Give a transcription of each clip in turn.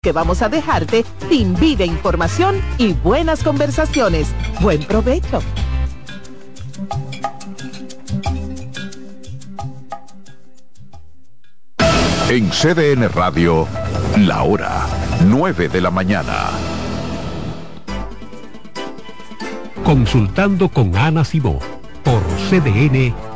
que vamos a dejarte sin vida información y buenas conversaciones. Buen provecho. En CDN Radio, la hora 9 de la mañana. Consultando con Ana Simó por CDN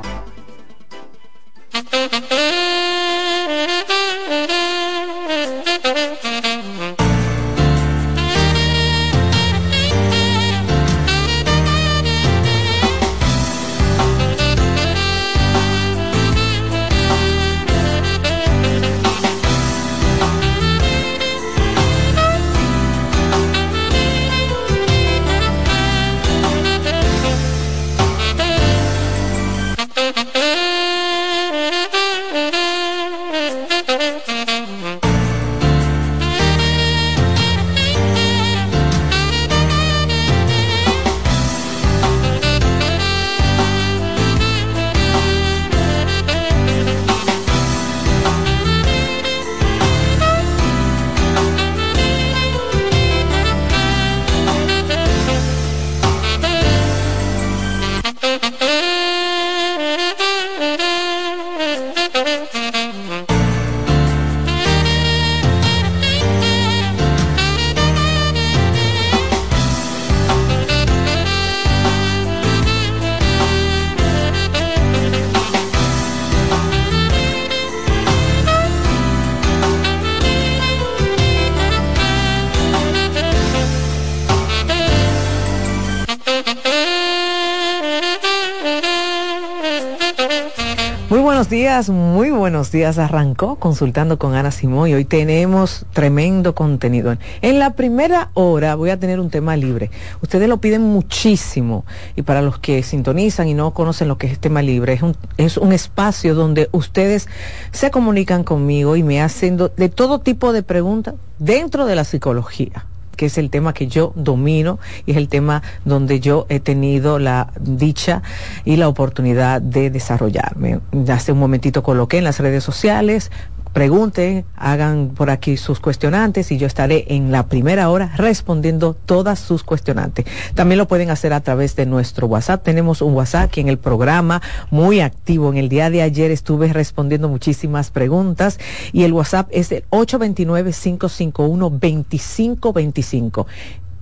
días. Arrancó consultando con Ana Simón y hoy tenemos tremendo contenido. En la primera hora voy a tener un tema libre. Ustedes lo piden muchísimo y para los que sintonizan y no conocen lo que es tema libre, es un, es un espacio donde ustedes se comunican conmigo y me hacen de todo tipo de preguntas dentro de la psicología que es el tema que yo domino y es el tema donde yo he tenido la dicha y la oportunidad de desarrollarme. Hace un momentito coloqué en las redes sociales pregunten, hagan por aquí sus cuestionantes y yo estaré en la primera hora respondiendo todas sus cuestionantes. También lo pueden hacer a través de nuestro WhatsApp. Tenemos un WhatsApp que en el programa muy activo. En el día de ayer estuve respondiendo muchísimas preguntas y el WhatsApp es el 829-551-2525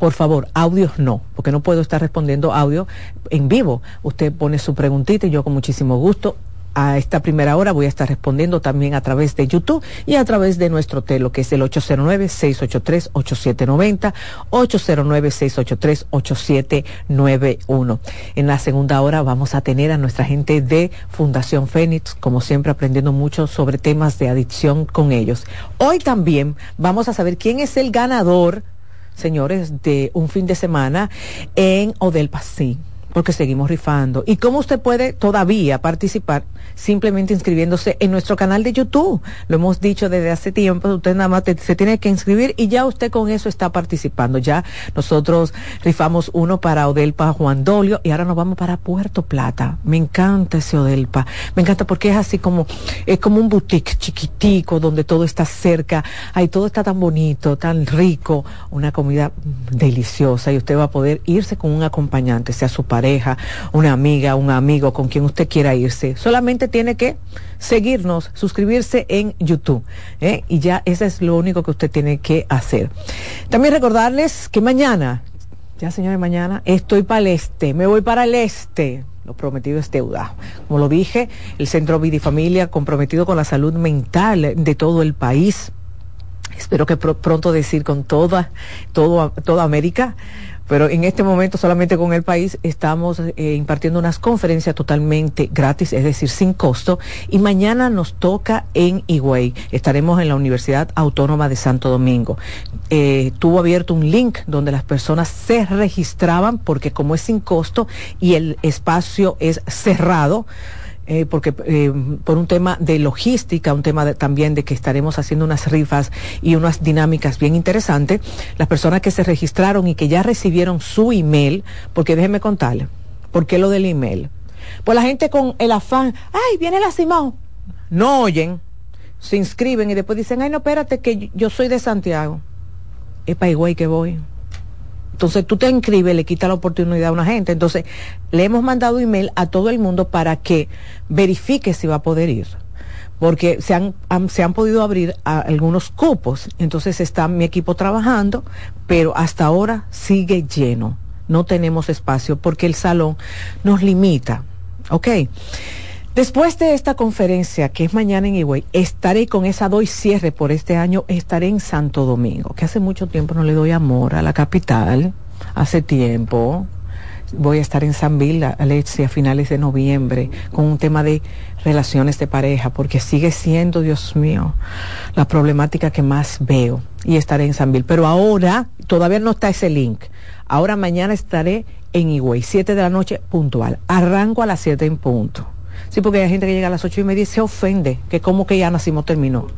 por favor, audios no, porque no puedo estar respondiendo audio en vivo. Usted pone su preguntita y yo con muchísimo gusto a esta primera hora voy a estar respondiendo también a través de YouTube y a través de nuestro telo que es el 809-683-8790, 809-683-8791. En la segunda hora vamos a tener a nuestra gente de Fundación Fénix, como siempre aprendiendo mucho sobre temas de adicción con ellos. Hoy también vamos a saber quién es el ganador, señores, de un fin de semana en Odel Pasín porque seguimos rifando. ¿Y cómo usted puede todavía participar? Simplemente inscribiéndose en nuestro canal de YouTube. Lo hemos dicho desde hace tiempo, usted nada más se tiene que inscribir y ya usted con eso está participando. Ya nosotros rifamos uno para Odelpa Juan Dolio y ahora nos vamos para Puerto Plata. Me encanta ese Odelpa. Me encanta porque es así como, es como un boutique chiquitico donde todo está cerca. Ahí todo está tan bonito, tan rico, una comida deliciosa y usted va a poder irse con un acompañante, sea su padre pareja, una amiga, un amigo con quien usted quiera irse. Solamente tiene que seguirnos, suscribirse en YouTube. ¿eh? Y ya ese es lo único que usted tiene que hacer. También recordarles que mañana, ya señores, mañana estoy para el este, me voy para el este. Lo prometido es deuda. Como lo dije, el Centro Vida y Familia comprometido con la salud mental de todo el país. Espero que pronto decir con toda, todo, toda América pero en este momento solamente con el país estamos eh, impartiendo unas conferencias totalmente gratis, es decir, sin costo. Y mañana nos toca en Higüey. Estaremos en la Universidad Autónoma de Santo Domingo. Eh, tuvo abierto un link donde las personas se registraban porque como es sin costo y el espacio es cerrado, eh, porque eh, por un tema de logística, un tema también de que estaremos haciendo unas rifas y unas dinámicas bien interesantes, las personas que se registraron y que ya recibieron su email, porque déjenme contarle, ¿por qué lo del email? Pues la gente con el afán, ay, viene la Simón, no oyen, se inscriben y después dicen, ay, no, espérate, que yo soy de Santiago. es para Higüey que voy. Entonces tú te inscribes, le quita la oportunidad a una gente. Entonces le hemos mandado email a todo el mundo para que verifique si va a poder ir. Porque se han, se han podido abrir algunos cupos. Entonces está mi equipo trabajando, pero hasta ahora sigue lleno. No tenemos espacio porque el salón nos limita. ¿Ok? Después de esta conferencia, que es mañana en Higüey, estaré con esa doy cierre por este año, estaré en Santo Domingo, que hace mucho tiempo no le doy amor a la capital, hace tiempo. Voy a estar en San Bill, Alexia, a finales de noviembre, con un tema de relaciones de pareja, porque sigue siendo, Dios mío, la problemática que más veo. Y estaré en San Bill. Pero ahora, todavía no está ese link. Ahora mañana estaré en Higüey, 7 de la noche puntual. Arranco a las 7 en punto Sí, porque hay gente que llega a las ocho y media y se ofende, que como que ya nacimos terminó.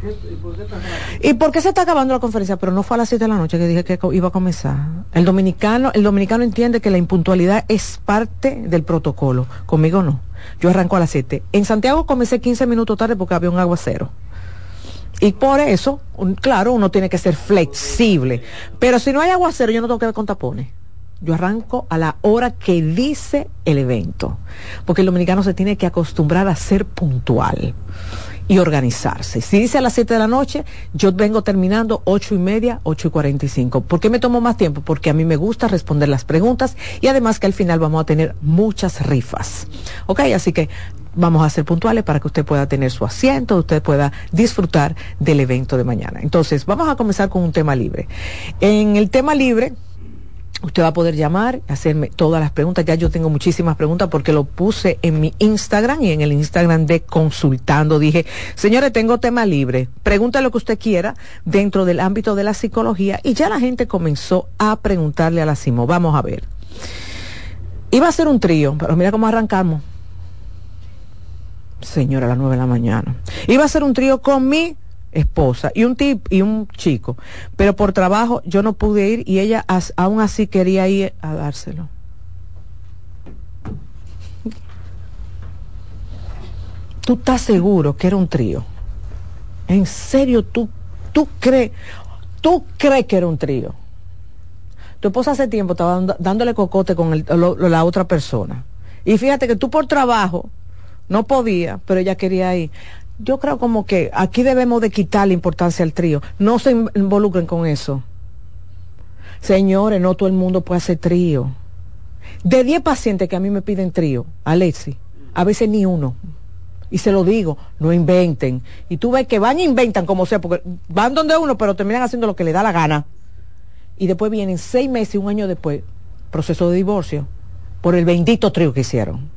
¿Y por qué se está acabando la conferencia? Pero no fue a las siete de la noche que dije que iba a comenzar. El dominicano, el dominicano entiende que la impuntualidad es parte del protocolo. Conmigo no. Yo arranco a las siete. En Santiago comencé 15 minutos tarde porque había un aguacero. Y por eso, claro, uno tiene que ser flexible. Pero si no hay aguacero, yo no tengo que ver con tapones yo arranco a la hora que dice el evento, porque el dominicano se tiene que acostumbrar a ser puntual y organizarse. Si dice a las 7 de la noche, yo vengo terminando ocho y media, ocho y 45. ¿Por qué me tomo más tiempo? Porque a mí me gusta responder las preguntas y además que al final vamos a tener muchas rifas. ¿Ok? Así que vamos a ser puntuales para que usted pueda tener su asiento, usted pueda disfrutar del evento de mañana. Entonces, vamos a comenzar con un tema libre. En el tema libre, Usted va a poder llamar, hacerme todas las preguntas. Ya yo tengo muchísimas preguntas porque lo puse en mi Instagram y en el Instagram de Consultando. Dije, señores, tengo tema libre. Pregunta lo que usted quiera dentro del ámbito de la psicología. Y ya la gente comenzó a preguntarle a la CIMO. Vamos a ver. Iba a ser un trío, pero mira cómo arrancamos. Señora, a las nueve de la mañana. Iba a ser un trío con mi esposa y un tip y un chico, pero por trabajo yo no pude ir y ella aún así quería ir a dárselo. ¿Tú estás seguro que era un trío? ¿En serio tú, tú crees, tú crees que era un trío? Tu esposa hace tiempo estaba dándole cocote con la otra persona. Y fíjate que tú por trabajo no podía, pero ella quería ir yo creo como que aquí debemos de quitar la importancia al trío. No se involucren con eso. Señores, no todo el mundo puede hacer trío. De 10 pacientes que a mí me piden trío, Alexi, a veces ni uno. Y se lo digo, no inventen. Y tú ves que van e inventan como sea, porque van donde uno, pero terminan haciendo lo que le da la gana. Y después vienen seis meses un año después, proceso de divorcio, por el bendito trío que hicieron.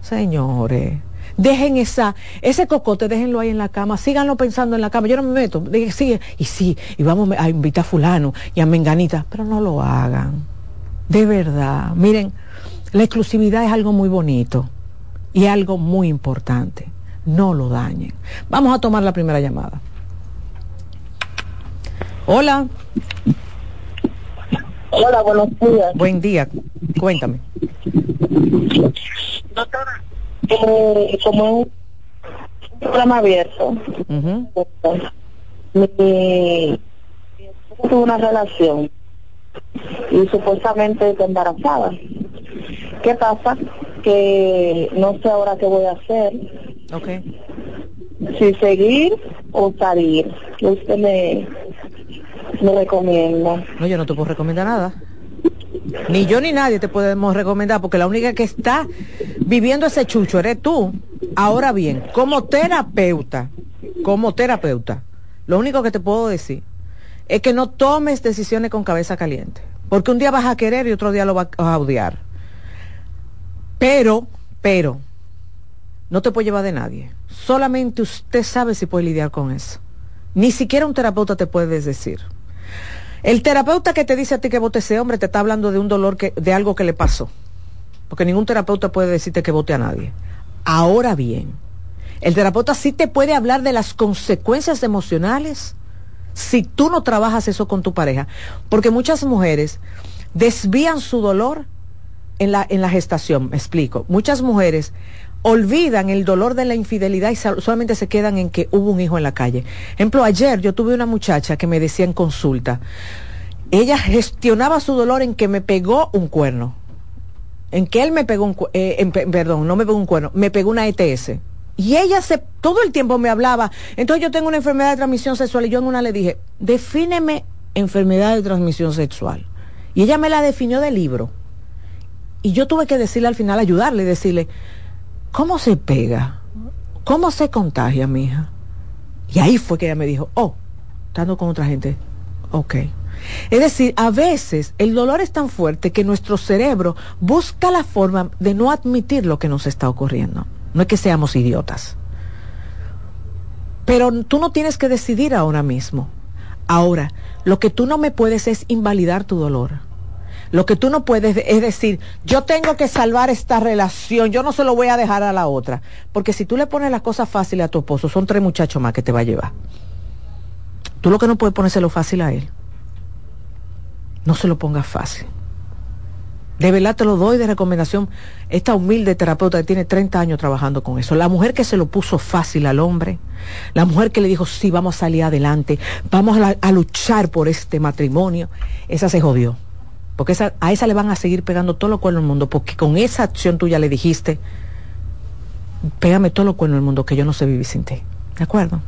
Señores, dejen esa, ese cocote, déjenlo ahí en la cama, síganlo pensando en la cama. Yo no me meto, sí, y sí, y vamos a invitar a fulano y a Menganita, pero no lo hagan. De verdad, miren, la exclusividad es algo muy bonito y algo muy importante. No lo dañen. Vamos a tomar la primera llamada. Hola. Hola, buenos días. Buen día. Cuéntame. Doctora, eh, como un programa abierto, mi, tuvo una relación y supuestamente está embarazada. ¿Qué pasa? Que no sé ahora qué voy a hacer. Okay. Si seguir o salir. ¿Qué usted me, me recomienda? No, yo no te puedo recomendar nada. Ni yo ni nadie te podemos recomendar porque la única que está viviendo ese chucho eres tú. Ahora bien, como terapeuta, como terapeuta, lo único que te puedo decir es que no tomes decisiones con cabeza caliente. Porque un día vas a querer y otro día lo vas a odiar. Pero, pero, no te puede llevar de nadie. Solamente usted sabe si puede lidiar con eso. Ni siquiera un terapeuta te puede decir. El terapeuta que te dice a ti que vote ese hombre te está hablando de un dolor que, de algo que le pasó. Porque ningún terapeuta puede decirte que vote a nadie. Ahora bien, el terapeuta sí te puede hablar de las consecuencias emocionales si tú no trabajas eso con tu pareja. Porque muchas mujeres desvían su dolor en la, en la gestación, me explico. Muchas mujeres olvidan el dolor de la infidelidad y solamente se quedan en que hubo un hijo en la calle. Ejemplo, ayer yo tuve una muchacha que me decía en consulta, ella gestionaba su dolor en que me pegó un cuerno, en que él me pegó un eh, perdón, no me pegó un cuerno, me pegó una ETS. Y ella se, todo el tiempo me hablaba. Entonces yo tengo una enfermedad de transmisión sexual y yo en una le dije, defíneme enfermedad de transmisión sexual. Y ella me la definió del libro. Y yo tuve que decirle al final, ayudarle, decirle, ¿cómo se pega? ¿Cómo se contagia, mi hija? Y ahí fue que ella me dijo, oh, estando con otra gente, ok. Es decir, a veces el dolor es tan fuerte que nuestro cerebro busca la forma de no admitir lo que nos está ocurriendo. No es que seamos idiotas. Pero tú no tienes que decidir ahora mismo. Ahora, lo que tú no me puedes es invalidar tu dolor. Lo que tú no puedes es decir, yo tengo que salvar esta relación, yo no se lo voy a dejar a la otra. Porque si tú le pones las cosas fáciles a tu esposo, son tres muchachos más que te va a llevar. Tú lo que no puedes ponérselo fácil a él. No se lo pongas fácil. De verdad te lo doy de recomendación. Esta humilde terapeuta que tiene 30 años trabajando con eso. La mujer que se lo puso fácil al hombre. La mujer que le dijo, sí, vamos a salir adelante. Vamos a, luchar por este matrimonio. Esa se jodió. Porque a esa le van a seguir pegando todo lo cuernos del mundo. Porque con esa acción tuya le dijiste, pégame todo lo cuernos del mundo que yo no sé vivir sin ti. ¿De acuerdo?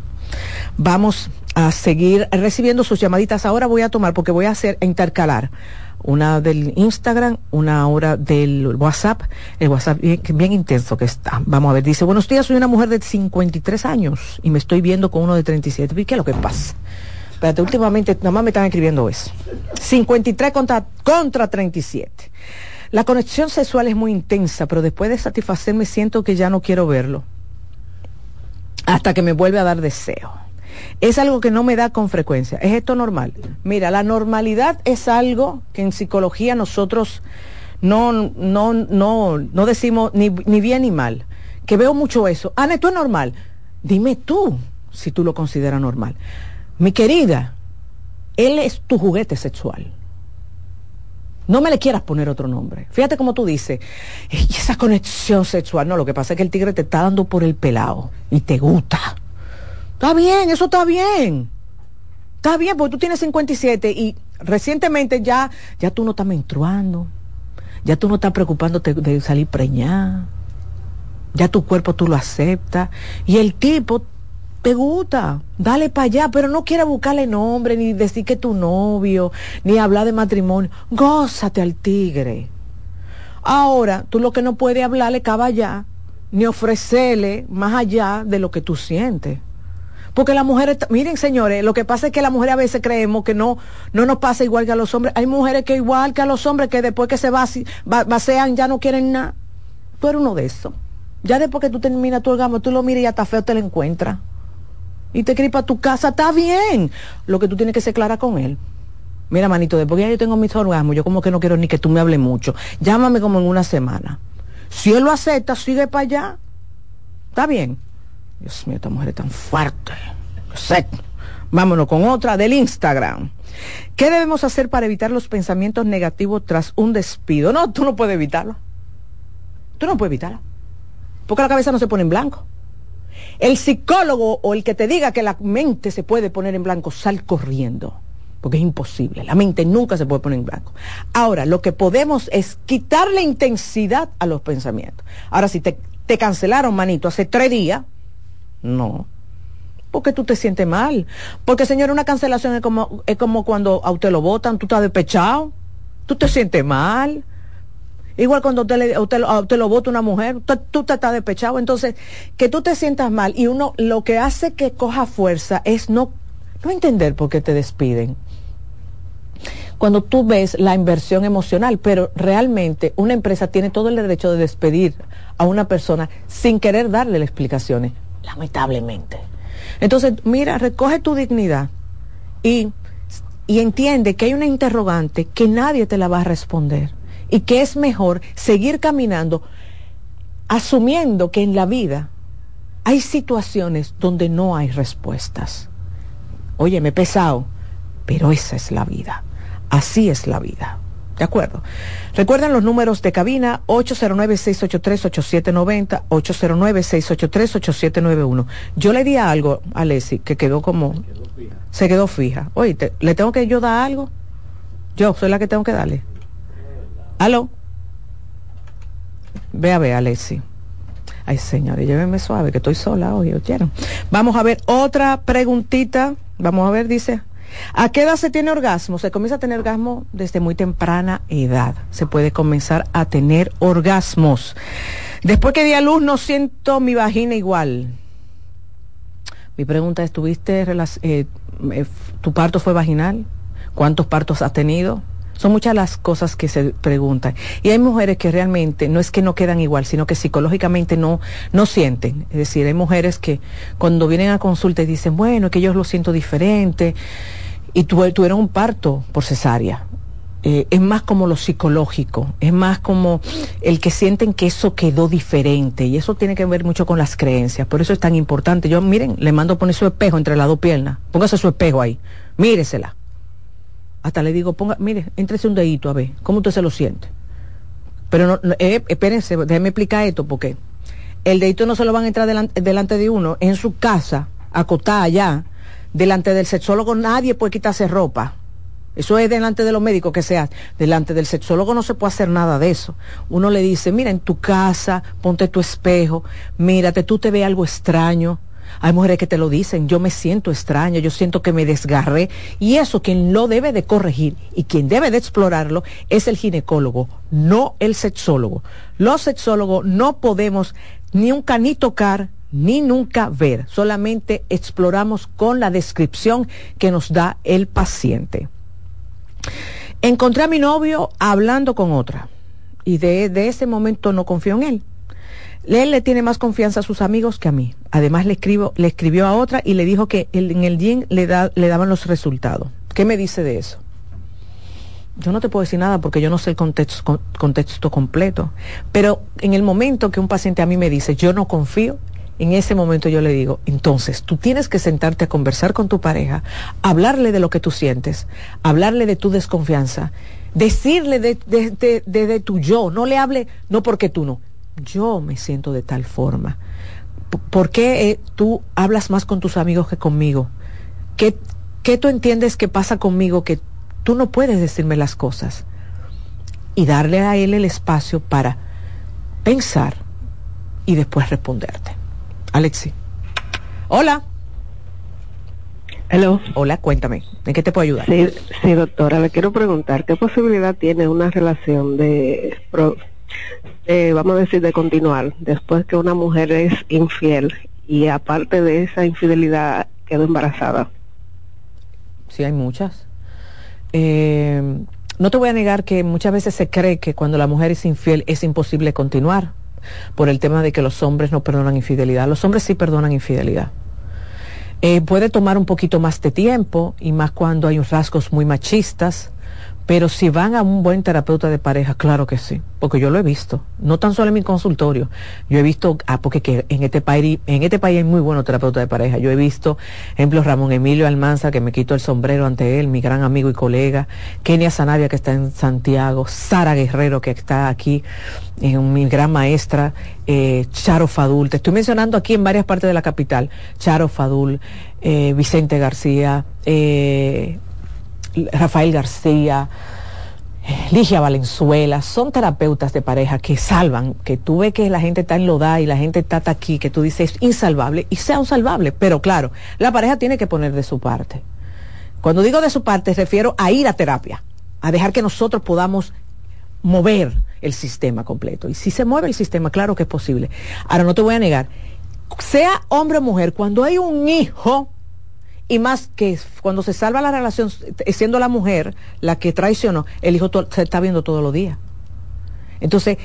Vamos a seguir recibiendo sus llamaditas. Ahora voy a tomar, porque voy a hacer intercalar una del Instagram, una hora del WhatsApp, el WhatsApp bien, intenso que está. Vamos a ver, dice, buenos días, soy una mujer de 53 años y me estoy viendo con uno de 37. ¿Qué es lo que pasa? Espérate, últimamente nada más me están escribiendo eso. 53 contra, contra 37. La conexión sexual es muy intensa, pero después de satisfacerme siento que ya no quiero verlo. Hasta que me vuelve a dar deseo es algo que no me da con frecuencia. ¿Es esto normal? Mira, la normalidad es algo que en psicología nosotros no, no, no, no decimos ni, ni bien ni mal. Que veo mucho eso. Ana, ¿esto es normal? Dime tú si tú lo consideras normal. Mi querida, él es tu juguete sexual. No me le quieras poner otro nombre. Fíjate como tú dices, esa conexión sexual. No, lo que pasa es que el tigre te está dando por el pelado y te gusta. Está bien, eso está bien. Está bien, porque tú tienes 57 y recientemente ya, ya tú no estás menstruando. Ya tú no estás preocupándote de salir preñada. Ya tu cuerpo tú lo aceptas. Y el tipo te gusta, dale para allá, pero no quiere buscarle nombre, ni decir que tu novio, ni hablar de matrimonio. Gózate al tigre. Ahora, tú lo que no puedes hablarle allá, ni ofrecerle más allá de lo que tú sientes. Porque las mujeres, miren señores, lo que pasa es que las mujeres a veces creemos que no, no nos pasa igual que a los hombres. Hay mujeres que igual que a los hombres que después que se vacean ya no quieren nada. Tú eres uno de esos. Ya después que tú terminas tu orgasmo, tú lo miras y hasta feo te lo encuentras. Y te gripa a tu casa, está bien. Lo que tú tienes que ser clara con él. Mira, manito, después ya yo tengo mis orgasmos, yo como que no quiero ni que tú me hables mucho. Llámame como en una semana. Si él lo acepta, sigue para allá. Está bien. Dios mío, esta mujer es tan fuerte. Vámonos con otra del Instagram. ¿Qué debemos hacer para evitar los pensamientos negativos tras un despido? No, tú no puedes evitarlo. Tú no puedes evitarlo. Porque la cabeza no se pone en blanco. El psicólogo o el que te diga que la mente se puede poner en blanco, sal corriendo. Porque es imposible. La mente nunca se puede poner en blanco. Ahora, lo que podemos es quitarle intensidad a los pensamientos. Ahora, si te, cancelaron, manito, hace tres días, no. Porque tú te sientes mal. Porque, señor, una cancelación es como, es como cuando a usted lo votan, tú estás despechado, tú te sientes mal. Igual cuando usted, le, lo vota una mujer, tú, te estás despechado. Entonces, que tú te sientas mal y uno lo que hace que coja fuerza es no, no entender por qué te despiden. Cuando tú ves la inversión emocional, pero realmente una empresa tiene todo el derecho de despedir a una persona sin querer darle las explicaciones lamentablemente. Entonces, mira, recoge tu dignidad y, y entiende que hay una interrogante que nadie te la va a responder y que es mejor seguir caminando asumiendo que en la vida hay situaciones donde no hay respuestas. Oye, me he pesado, pero esa es la vida. Así es la vida. ¿De acuerdo? Recuerden los números de cabina 809-683-8790, 809-683-8791. Yo le di algo a Leslie que quedó como... Se quedó fija. Oye, ¿le tengo que yo dar algo? Yo soy la que tengo que darle. ¿Aló? Ve a ver, Alessi. Ay, señores, llévenme suave, que estoy sola hoy, ¿oyeron? Vamos a ver otra preguntita. Vamos a ver, dice. ¿A qué edad se tiene orgasmo? Se comienza a tener orgasmo desde muy temprana edad. Se puede comenzar a tener orgasmos. Después que di a luz no siento mi vagina igual. Mi pregunta es, ¿tuviste eh, eh, tu parto fue vaginal? ¿Cuántos partos has tenido? Son muchas las cosas que se preguntan. Y hay mujeres que realmente no es que no quedan igual, sino que psicológicamente no, no sienten. Es decir, hay mujeres que cuando vienen a consulta y dicen, bueno, que yo lo siento diferente, y tuvieron un parto por cesárea. Eh, es más como lo psicológico, es más como el que sienten que eso quedó diferente y eso tiene que ver mucho con las creencias, por eso es tan importante. Yo, miren, le mando a poner su espejo entre las dos piernas, póngase su espejo ahí, míresela. Hasta le digo, ponga, mire, entrese un dedito a ver, ¿cómo usted se lo siente? Pero no, eh, espérense, déjeme explicar esto, porque el dedito no se lo van a entrar delante, de uno, en su casa, acotada allá, delante del sexólogo nadie puede quitarse ropa. Eso es delante de los médicos que sea. Delante del sexólogo no se puede hacer nada de eso. Uno le dice, mira, en tu casa, ponte tu espejo, mírate, tú te ves algo extraño. Hay mujeres que te lo dicen, yo me siento extraña, yo siento que me desgarré. Y eso quien lo debe de corregir y quien debe de explorarlo es el ginecólogo, no el sexólogo. Los sexólogos no podemos ni un ni tocar ni nunca ver, solamente exploramos con la descripción que nos da el paciente. Encontré a mi novio hablando con otra y de, ese momento no confío en él. Él le tiene más confianza a sus amigos que a mí. Además le, escribo, le escribió a otra y le dijo que en el gym le, da, le daban los resultados. ¿Qué me dice de eso? Yo no te puedo decir nada porque yo no sé el contexto, completo. Pero en el momento que un paciente a mí me dice, yo no confío, en ese momento yo le digo, entonces tú tienes que sentarte a conversar con tu pareja, hablarle de lo que tú sientes, hablarle de tu desconfianza, decirle de, de, tu yo, no le hable, no porque tú no, yo me siento de tal forma. ¿Por qué eh, tú hablas más con tus amigos que conmigo? ¿Qué, ¿Qué tú entiendes que pasa conmigo que tú no puedes decirme las cosas? Y darle a él el espacio para pensar y después responderte. Alexi. Hola. Hello. Hola, cuéntame, ¿en qué te puedo ayudar? Sí, sí, doctora, le quiero preguntar, ¿qué posibilidad tiene una relación de, vamos a decir, de continuar después que una mujer es infiel y aparte de esa infidelidad quedó embarazada? Sí, hay muchas. Eh, no te voy a negar que muchas veces se cree que cuando la mujer es infiel es imposible continuar por el tema de que los hombres no perdonan infidelidad. Los hombres sí perdonan infidelidad. Eh, puede tomar un poquito más de tiempo y más cuando hay rasgos muy machistas pero si van a un buen terapeuta de pareja, claro que sí, porque yo lo he visto, no tan solo en mi consultorio, yo he visto, ah, porque que en este país, en este país hay muy buenos terapeutas de pareja, yo he visto, ejemplo, Ramón Emilio Almanza, que me quito el sombrero ante él, mi gran amigo y colega, Kenia Sanavia, que está en Santiago, Sara Guerrero, que está aquí, eh, mi gran maestra, eh, Charo Fadul, te estoy mencionando aquí en varias partes de la capital, Charo Fadul, eh, Vicente García, eh, Rafael García, Ligia Valenzuela, son terapeutas de pareja que salvan, que tú ves que la gente está enlodada y la gente está aquí, que tú dices es insalvable y sea un salvable, pero claro, la pareja tiene que poner de su parte. Cuando digo de su parte, refiero a ir a terapia, a dejar que nosotros podamos mover el sistema completo. Y si se mueve el sistema, claro que es posible. Ahora, no te voy a negar, sea hombre o mujer, cuando hay un hijo, y más que cuando se salva la relación, siendo la mujer la que traicionó, el hijo se está viendo todos los días. Entonces,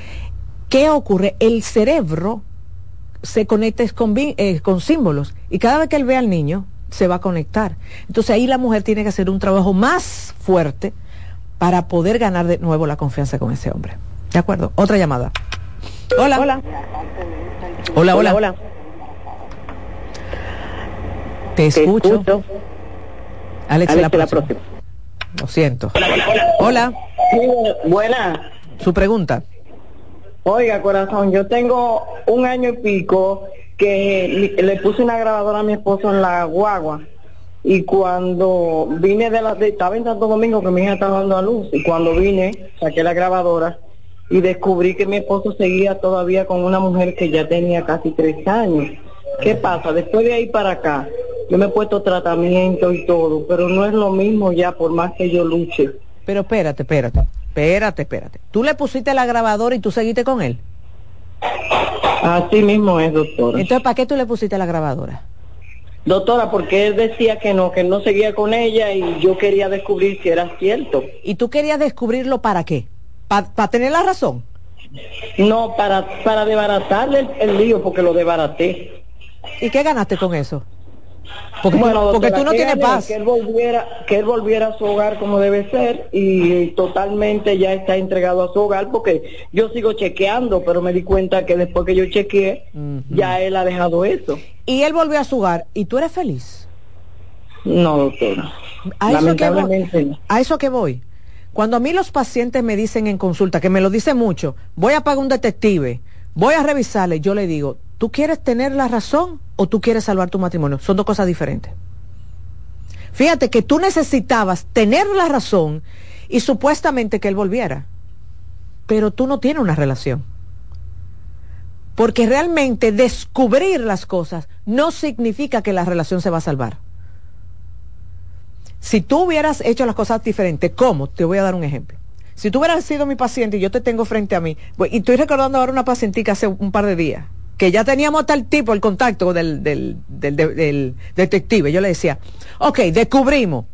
¿qué ocurre? El cerebro se conecta con, eh, con símbolos y cada vez que él ve al niño, se va a conectar. Entonces ahí la mujer tiene que hacer un trabajo más fuerte para poder ganar de nuevo la confianza con ese hombre. ¿De acuerdo? Otra llamada. Hola. Hola. Hola, hola. hola. Te escucho. Alex, la, próxima. Lo siento. Hola. buena. Su pregunta. Oiga, corazón, yo tengo un año y pico que le puse una grabadora a mi esposo en la guagua y cuando vine de la estaba en Santo Domingo que mi hija estaba dando a luz y cuando vine saqué la grabadora y descubrí que mi esposo seguía todavía con una mujer que ya tenía casi tres años. ¿Qué pasa? Después de ahí para acá, yo me he puesto tratamiento y todo, pero no es lo mismo ya por más que yo luche. Pero espérate, espérate, espérate, espérate. ¿Tú le pusiste la grabadora y tú seguiste con él? Así mismo es, doctora. Entonces, ¿para qué tú le pusiste la grabadora? Doctora, porque él decía que no, que no seguía con ella y yo quería descubrir si era cierto. ¿Y tú querías descubrirlo para qué? ¿Para tener la razón? No, para, para desbaratarle el, lío, porque lo desbaraté. ¿Y qué ganaste con eso? Porque, bueno, porque tú no tienes paz. Que él, volviera, que él volviera a su hogar como debe ser y totalmente ya está entregado a su hogar porque yo sigo chequeando, pero me di cuenta que después que yo chequeé, ya él ha dejado eso. Y él volvió a su hogar y tú eres feliz. No, doctora. A eso, que voy, a eso que voy. Cuando a mí los pacientes me dicen en consulta, que me lo dicen mucho, voy a pagar un detective, voy a revisarle, yo le digo, ¿tú quieres tener la razón o tú quieres salvar tu matrimonio? Son dos cosas diferentes. Fíjate que tú necesitabas tener la razón y supuestamente que él volviera, pero tú no tienes una relación. Porque realmente descubrir las cosas no significa que la relación se va a salvar. Si tú hubieras hecho las cosas diferentes, ¿cómo? Te voy a dar un ejemplo. Si tú hubieras sido mi paciente y yo te tengo frente a mí, y estoy recordando ahora una pacientica hace un par de días, que ya teníamos tal tipo el contacto del, del, del, detective. Yo le decía, ok, descubrimos,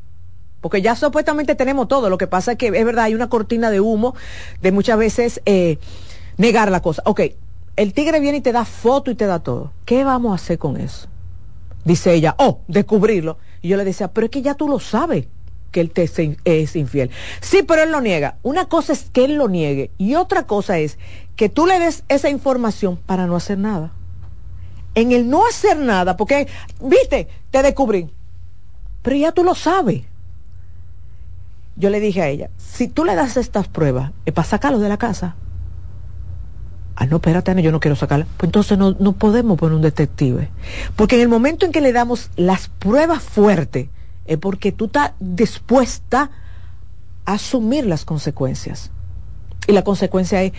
porque ya supuestamente tenemos todo. Lo que pasa es que es verdad, hay una cortina de humo de muchas veces eh, negar la cosa. Ok, el tigre viene y te da foto y te da todo. ¿Qué vamos a hacer con eso? Dice ella, oh, descubrirlo. Y yo le decía, pero es que ya tú lo sabes que él te es infiel. Sí, pero él lo niega. Una cosa es que él lo niegue y otra cosa es que tú le des esa información para no hacer nada. En el no hacer nada, porque, viste, te descubrí, pero ya tú lo sabes. Yo le dije a ella, si tú le das estas pruebas, es para sacarlo de la casa. Ah, no, espérate, Ana, yo no quiero sacarla. Pues entonces no, no podemos poner un detective. Porque en el momento en que le damos las pruebas fuertes, es porque tú estás dispuesta a asumir las consecuencias. Y la consecuencia es,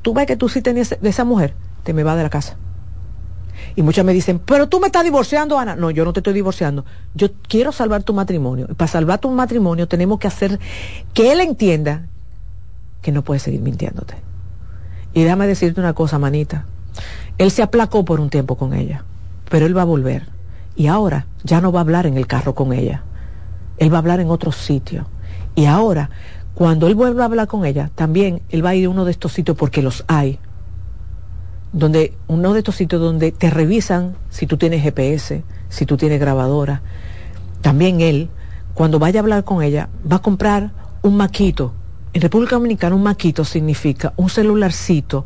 tú ves que tú sí tenías de esa mujer, te me va de la casa. Y muchas me dicen, pero tú me estás divorciando, Ana. No, yo no te estoy divorciando. Yo quiero salvar tu matrimonio. Y para salvar tu matrimonio tenemos que hacer que él entienda que no puede seguir mintiéndote. Y déjame decirte una cosa, manita. Él se aplacó por un tiempo con ella, pero él va a volver. Y ahora ya no va a hablar en el carro con ella. Él va a hablar en otro sitio. Y ahora, cuando él vuelva a hablar con ella, también él va a ir a uno de estos sitios porque los hay. Donde, uno de estos sitios donde te revisan si tú tienes GPS, si tú tienes grabadora. También él, cuando vaya a hablar con ella, va a comprar un maquito. En República Dominicana un maquito significa un celularcito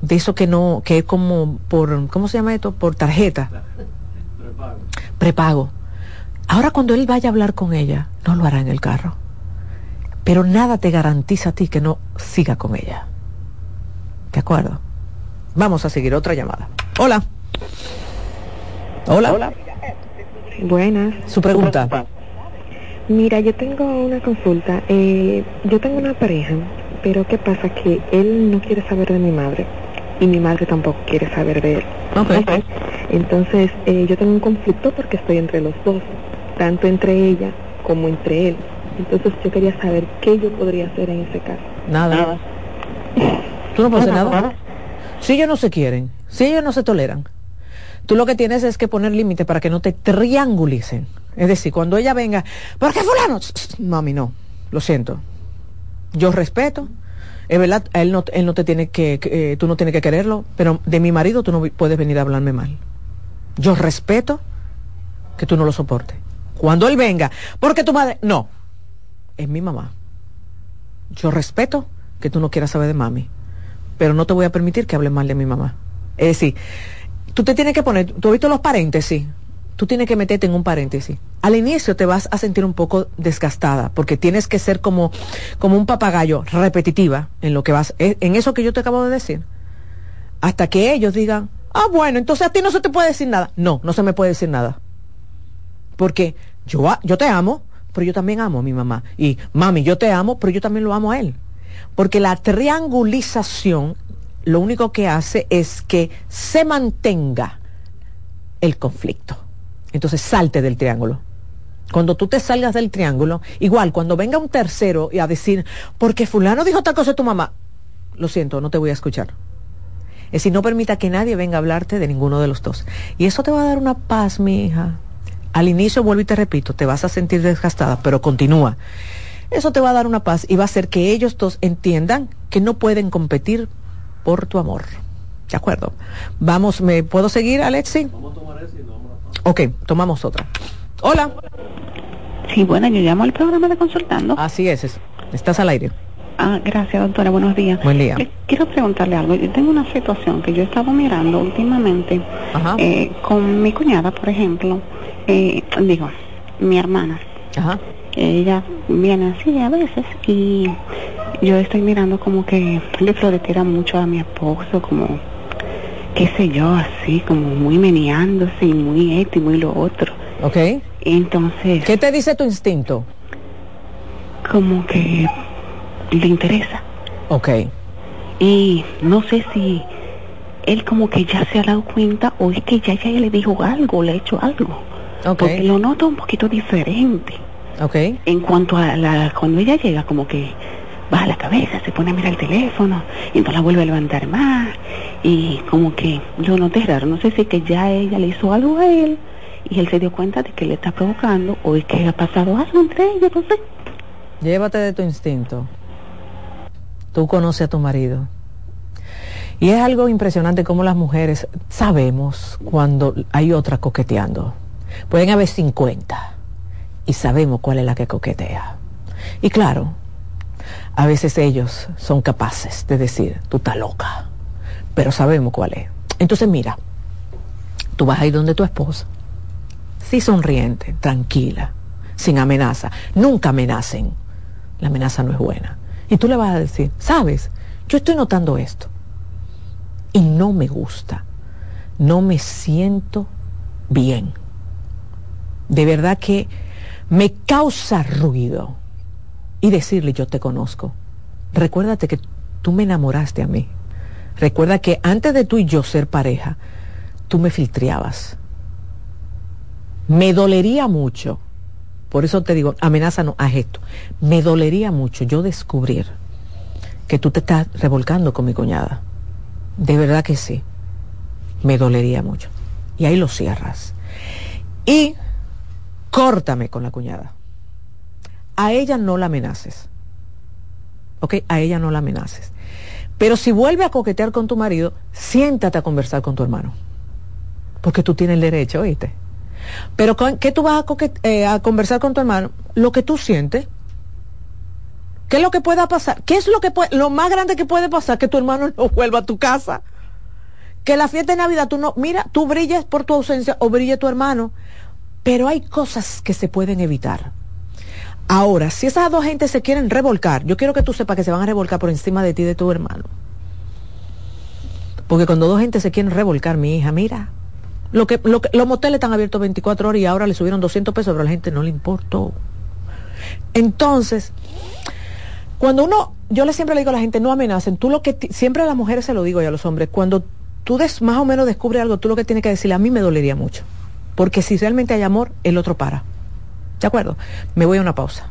de eso que no, que es como por, ¿cómo se llama esto? Por tarjeta. Prepago. Prepago. Ahora cuando él vaya a hablar con ella, no lo hará en el carro. Pero nada te garantiza a ti que no siga con ella. ¿De acuerdo? Vamos a seguir otra llamada. Hola. Hola. Hola. Buenas. Su pregunta. Mira, yo tengo una consulta. Eh, yo tengo una pareja, pero ¿qué pasa? Que él no quiere saber de mi madre y mi madre tampoco quiere saber de él. Okay. Entonces, eh, yo tengo un conflicto porque estoy entre los dos tanto entre ella como entre él. Entonces yo quería saber qué yo podría hacer en ese caso. Nada. ¿Tú no puedes hacer nada? Si ellos no se quieren, si ellos no se toleran, tú lo que tienes es que poner límite para que no te triangulicen. Es decir, cuando ella venga, ¿por qué fulano? Mami, no, lo siento. Yo respeto, es verdad, él no, él no te tiene que, eh, tú no tienes que quererlo, pero de mi marido tú no puedes venir a hablarme mal. Yo respeto que tú no lo soportes. Cuando él venga, porque tu madre, no, es mi mamá. Yo respeto que tú no quieras saber de mami, pero no te voy a permitir que hable mal de mi mamá. Es decir, tú te tienes que poner, tú has visto los paréntesis, tú tienes que meterte en un paréntesis. Al inicio te vas a sentir un poco desgastada porque tienes que ser como, como un papagayo repetitiva en lo que vas, e, en eso que yo te acabo de decir. Hasta que ellos digan, ah, bueno, entonces a ti no se te puede decir nada. No, no se me puede decir nada. Porque yo, te amo, pero yo también amo a mi mamá. Y mami, yo te amo, pero yo también lo amo a él. Porque la triangulización lo único que hace es que se mantenga el conflicto. Entonces salte del triángulo. Cuando tú te salgas del triángulo, igual cuando venga un tercero y a decir, porque fulano dijo tal cosa de tu mamá, lo siento, no te voy a escuchar. Es decir, no permita que nadie venga a hablarte de ninguno de los dos. Y eso te va a dar una paz, mi hija. Al inicio, vuelvo y te repito, te vas a sentir desgastada, pero continúa. Eso te va a dar una paz y va a hacer que ellos dos entiendan que no pueden competir por tu amor. ¿De acuerdo? Vamos, ¿me puedo seguir, Alexi? Vamos a tomar ese y vamos a... Ok, tomamos otra. Hola. Sí, bueno, yo llamo al programa de Consultando. Así es, estás al aire. Ah, gracias, doctora. Buenos días. Buen día. quiero preguntarle algo. Yo tengo una situación que yo he estado mirando últimamente eh, con mi cuñada, por ejemplo. Eh, digo, mi hermana. Ajá. Ella viene así a veces y yo estoy mirando como que le floretera mucho a mi esposo, como, qué sé yo, así, como muy meneándose y muy esto y muy lo otro. Ok. Entonces... ¿Qué te dice tu instinto? Como que le interesa. Ok. Y no sé si él como que ya se ha dado cuenta o es que ya, ya le dijo algo, le ha hecho algo. Okay. Porque lo noto un poquito diferente. Okay. En cuanto a la, cuando ella llega como que baja la cabeza, se pone a mirar el teléfono y entonces la vuelve a levantar más y como que yo noté raro, no sé si que ya ella le hizo algo a él y él se dio cuenta de que le está provocando o es que ha pasado algo entre ellos, no sé. Llévate de tu instinto. Tú conoces a tu marido. Y es algo impresionante cómo las mujeres sabemos cuando hay otra coqueteando. Pueden haber 50 y sabemos cuál es la que coquetea. Y claro, a veces ellos son capaces de decir, tú estás loca, pero sabemos cuál es. Entonces mira, tú vas a ir donde tu esposa, sí sonriente, tranquila, sin amenaza. Nunca amenacen. La amenaza no es buena. Y tú le vas a decir, sabes, yo estoy notando esto. Y no me gusta. No me siento bien. De verdad que me causa ruido. Y decirle, yo te conozco. Recuérdate que tú me enamoraste a mí. Recuerda que antes de tú y yo ser pareja, tú me filtreabas. Me dolería mucho, por eso te digo, amenaza no, haz esto. Me dolería mucho yo descubrir que tú te estás revolcando con mi cuñada. De verdad que sí. Me dolería mucho. Y ahí lo cierras. Y córtame con la cuñada. A ella no la amenaces. ¿Ok? A ella no la amenaces. Pero si vuelve a coquetear con tu marido, siéntate a conversar con tu hermano. Porque tú tienes el derecho, ¿oíste? Pero ¿qué tú vas a, eh, a conversar con tu hermano? Lo que tú sientes. ¿Qué es lo que pueda pasar? ¿Qué es lo que puede, lo más grande que puede pasar? Que tu hermano no vuelva a tu casa. Que la fiesta de Navidad tú no, mira, tú brilles por tu ausencia o brille tu hermano. Pero hay cosas que se pueden evitar. Ahora, si esas dos gentes se quieren revolcar, yo quiero que tú sepas que se van a revolcar por encima de ti y de tu hermano. Porque cuando dos gentes se quieren revolcar, mi hija, mira, lo que, lo los moteles están abiertos 24 horas y ahora le subieron 200 pesos, pero a la gente no le importó. Entonces, cuando uno, yo le siempre le digo a la gente, no amenacen, tú lo que, siempre a las mujeres se lo digo y a los hombres, cuando tú des, más o menos descubres algo, tú lo que tienes que decirle, a mí me dolería mucho. Porque si realmente hay amor, el otro para. ¿De acuerdo? Me voy a una pausa.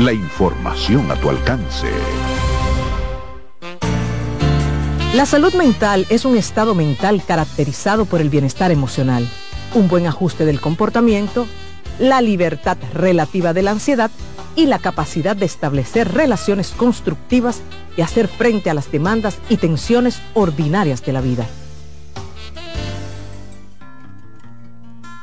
La información a tu alcance. La salud mental es un estado mental caracterizado por el bienestar emocional, un buen ajuste del comportamiento, la libertad relativa de la ansiedad y la capacidad de establecer relaciones constructivas y hacer frente a las demandas y tensiones ordinarias de la vida.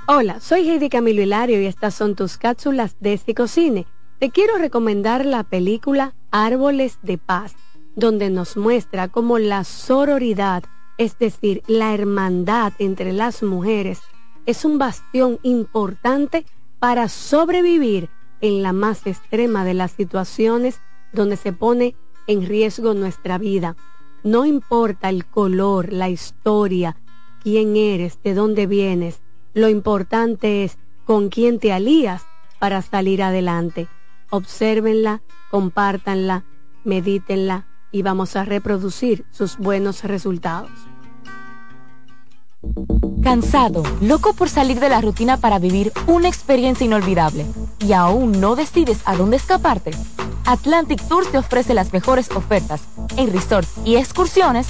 Hola, soy Heidi Camilo Hilario y estas son tus cápsulas de Cine. Te quiero recomendar la película Árboles de Paz, donde nos muestra cómo la sororidad, es decir, la hermandad entre las mujeres, es un bastión importante para sobrevivir en la más extrema de las situaciones donde se pone en riesgo nuestra vida. No importa el color, la historia, quién eres, de dónde vienes, lo importante es con quién te alías para salir adelante. Obsérvenla, compártanla, medítenla y vamos a reproducir sus buenos resultados. Cansado, loco por salir de la rutina para vivir una experiencia inolvidable y aún no decides a dónde escaparte. Atlantic Tours te ofrece las mejores ofertas en resorts y excursiones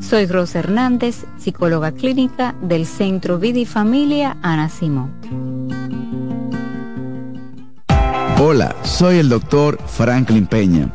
Soy Rosa Hernández, psicóloga clínica del Centro Vida y Familia Ana Simón. Hola, soy el doctor Franklin Peña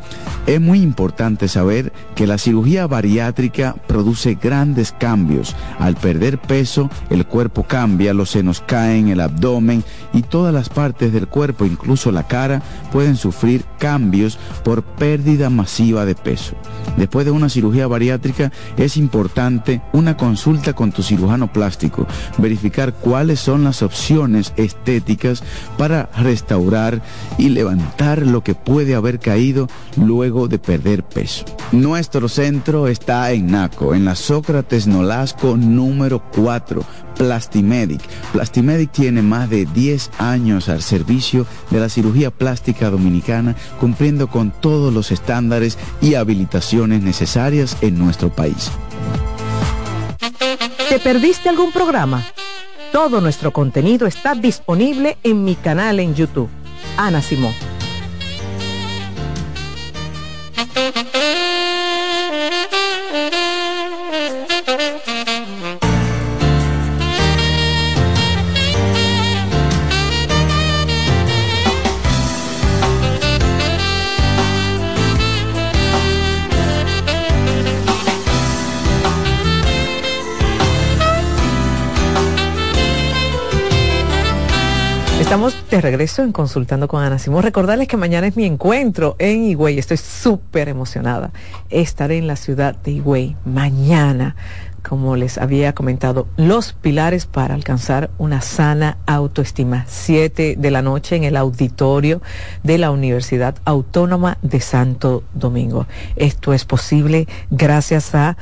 es muy importante saber que la cirugía bariátrica produce grandes cambios. Al perder peso, el cuerpo cambia, los senos caen, el abdomen y todas las partes del cuerpo, incluso la cara, pueden sufrir cambios por pérdida masiva de peso. Después de una cirugía bariátrica es importante una consulta con tu cirujano plástico, verificar cuáles son las opciones estéticas para restaurar y levantar lo que puede haber caído luego de perder peso. Nuestro centro está en Naco, en la Sócrates Nolasco número 4, Plastimedic. Plastimedic tiene más de 10 años al servicio de la cirugía plástica dominicana, cumpliendo con todos los estándares y habilitaciones necesarias en nuestro país. ¿Te perdiste algún programa? Todo nuestro contenido está disponible en mi canal en YouTube. Ana Simón. ¡Gracias! Estamos de regreso en Consultando con Ana Simón. Recordarles que mañana es mi encuentro en Higüey. Estoy súper emocionada. Estaré en la ciudad de Higüey mañana como les había comentado, los pilares para alcanzar una sana autoestima. Siete de la noche en el auditorio de la Universidad Autónoma de Santo Domingo. Esto es posible gracias a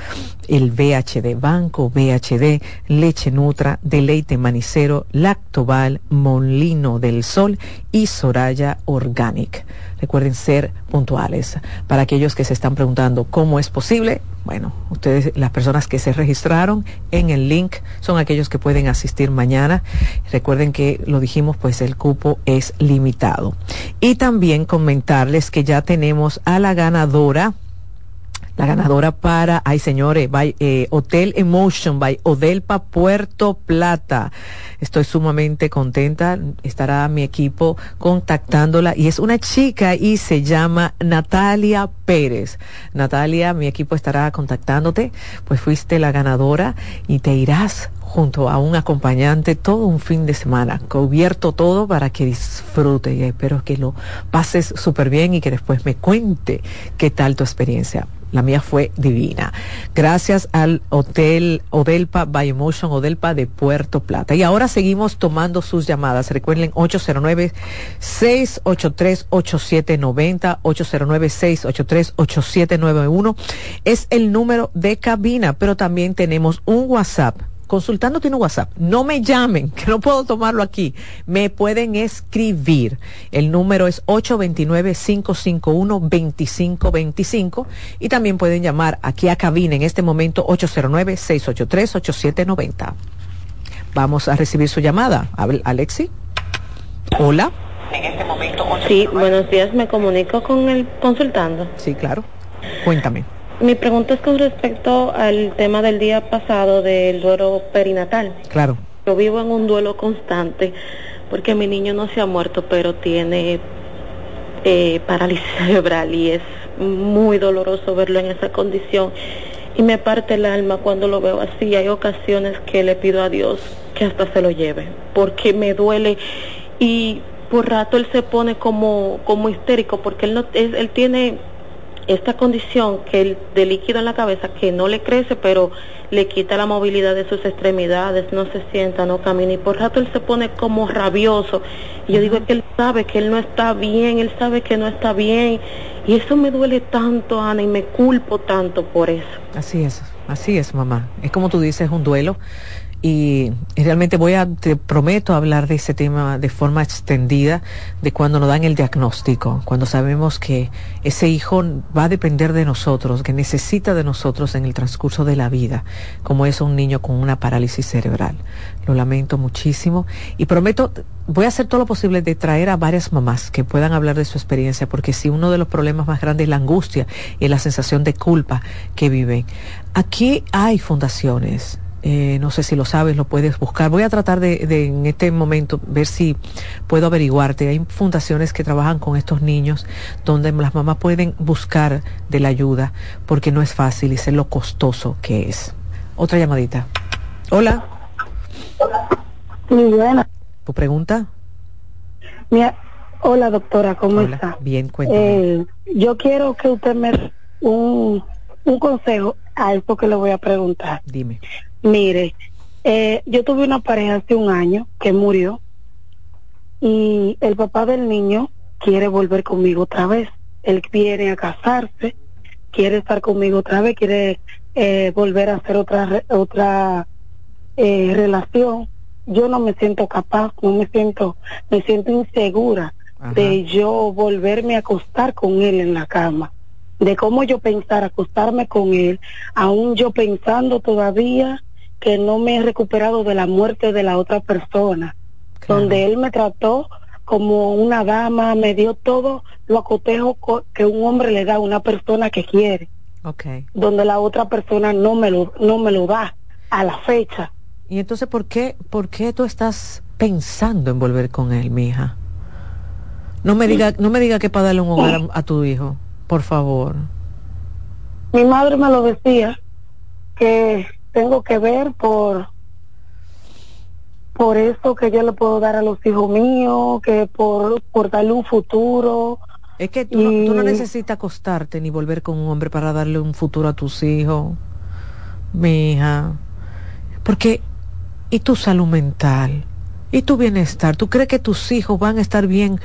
el VHD, Banco VHD, Leche Nutra, Deleite Manicero, Lactobal, Molino del Sol y Soraya Organic. Recuerden ser puntuales. Para aquellos que se están preguntando cómo es posible, bueno, ustedes, las personas que se registraron en el link son aquellos que pueden asistir mañana. Recuerden que lo dijimos, pues el cupo es limitado. Y también comentarles que ya tenemos a la ganadora la ganadora para, ay señores, by, eh, Hotel Emotion by Odelpa Puerto Plata. Estoy sumamente contenta. Estará mi equipo contactándola y es una chica y se llama Natalia Pérez. Natalia, mi equipo estará contactándote. Pues fuiste la ganadora y te irás junto a un acompañante todo un fin de semana, cubierto todo para que disfrute y espero que lo pases súper bien y que después me cuente qué tal tu experiencia. La mía fue divina. Gracias al Hotel Odelpa by Emotion Odelpa de Puerto Plata. Y ahora seguimos tomando sus llamadas. Recuerden 809-683-8790, 809-683-8791. Es el número de cabina, pero también tenemos un WhatsApp consultando tiene WhatsApp. No me llamen, que no puedo tomarlo aquí. Me pueden escribir. El número es 829-551-2525 y también pueden llamar aquí a cabina en este momento 809-683-8790. Vamos a recibir su llamada. Alexi. Hola. En este momento. Sí, buenos días. Me comunico con el consultando. Sí, claro. Cuéntame. Mi pregunta es con respecto al tema del día pasado del duelo perinatal. Claro. Yo vivo en un duelo constante porque mi niño no se ha muerto, pero tiene eh, parálisis cerebral y es muy doloroso verlo en esa condición y me parte el alma cuando lo veo así. Hay ocasiones que le pido a Dios que hasta se lo lleve, porque me duele y por rato él se pone como como histérico porque él no él tiene esta condición que el de líquido en la cabeza que no le crece, pero le quita la movilidad de sus extremidades, no se sienta, no camina y por rato él se pone como rabioso. Y yo digo que él sabe que él no está bien, él sabe que no está bien y eso me duele tanto, Ana, y me culpo tanto por eso. Así es, así es, mamá. Es como tú dices, un duelo y, realmente voy a, te prometo hablar de ese tema de forma extendida, de cuando nos dan el diagnóstico, cuando sabemos que ese hijo va a depender de nosotros, que necesita de nosotros en el transcurso de la vida, como es un niño con una parálisis cerebral. Lo lamento muchísimo y prometo, voy a hacer todo lo posible de traer a varias mamás que puedan hablar de su experiencia, porque si uno de los problemas más grandes es la angustia y la sensación de culpa que viven. Aquí hay fundaciones eh, no sé si lo sabes, lo puedes buscar. Voy a tratar de, en este momento ver si puedo averiguarte. Hay fundaciones que trabajan con estos niños donde las mamás pueden buscar de la ayuda porque no es fácil y sé lo costoso que es. Otra llamadita. Hola. Muy buena. ¿Tu pregunta? hola doctora, ¿cómo está? Bien, cuéntame. Eh, yo quiero que usted me un, un consejo a esto que le voy a preguntar. Dime. Mire, eh, yo tuve una pareja hace un año que murió y el papá del niño quiere volver conmigo otra vez. Él viene a casarse, quiere estar conmigo otra vez, quiere eh, volver a hacer otra otra eh, relación. Yo no me siento capaz, no me siento, me siento insegura de yo volverme a acostar con él en la cama de cómo yo pensar acostarme con él, aún yo pensando todavía que no me he recuperado de la muerte de la otra persona, donde él me trató como una dama, me dio todo lo acotejo que un hombre le da a una persona que quiere. Okay. Donde la otra persona no me lo no me lo da a la fecha. Y entonces ¿por qué por qué tú estás pensando en volver con él, mija? No me diga no me diga que para darle un hogar a, a tu hijo, por favor. Mi madre me lo decía que tengo que ver por por eso que yo le puedo dar a los hijos míos, que por, por darle un futuro. Es que tú, no, tú no necesitas acostarte ni volver con un hombre para darle un futuro a tus hijos, mi hija. Porque, ¿y tu salud mental? ¿Y tu bienestar? ¿Tú crees que tus hijos van a estar bien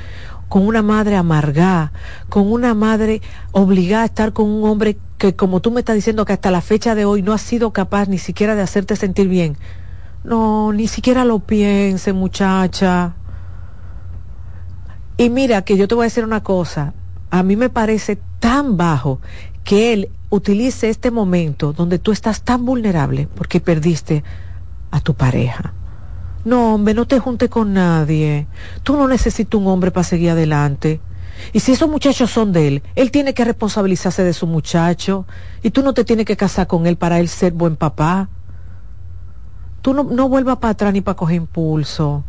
con una madre amargada, con una madre obligada a estar con un hombre que, como tú me estás diciendo, que hasta la fecha de hoy no ha sido capaz ni siquiera de hacerte sentir bien? No, ni siquiera lo piense, muchacha. Y mira, que yo te voy a decir una cosa, a mí me parece tan bajo que él utilice este momento donde tú estás tan vulnerable porque perdiste a tu pareja. No, hombre, no te junte con nadie. Tú no necesitas un hombre para seguir adelante. Y si esos muchachos son de él, él tiene que responsabilizarse de su muchacho. Y tú no te tienes que casar con él para él ser buen papá. Tú no, no vuelvas para atrás ni para coger impulso.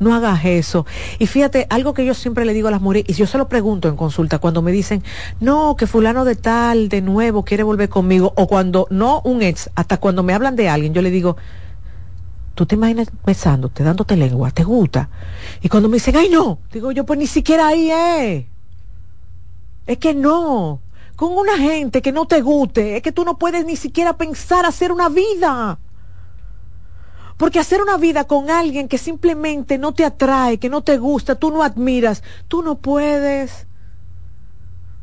No hagas eso. Y fíjate, algo que yo siempre le digo a las mujeres, y yo se lo pregunto en consulta, cuando me dicen, no, que fulano de tal, de nuevo, quiere volver conmigo, o cuando, no un ex, hasta cuando me hablan de alguien, yo le digo, tú te imaginas besándote, dándote lengua, te gusta. Y cuando me dicen, ay no, digo yo, pues ni siquiera ahí es. Es que no. Con una gente que no te guste, es que tú no puedes ni siquiera pensar hacer una vida. Porque hacer una vida con alguien que simplemente no te atrae, que no te gusta, tú no admiras, tú no puedes.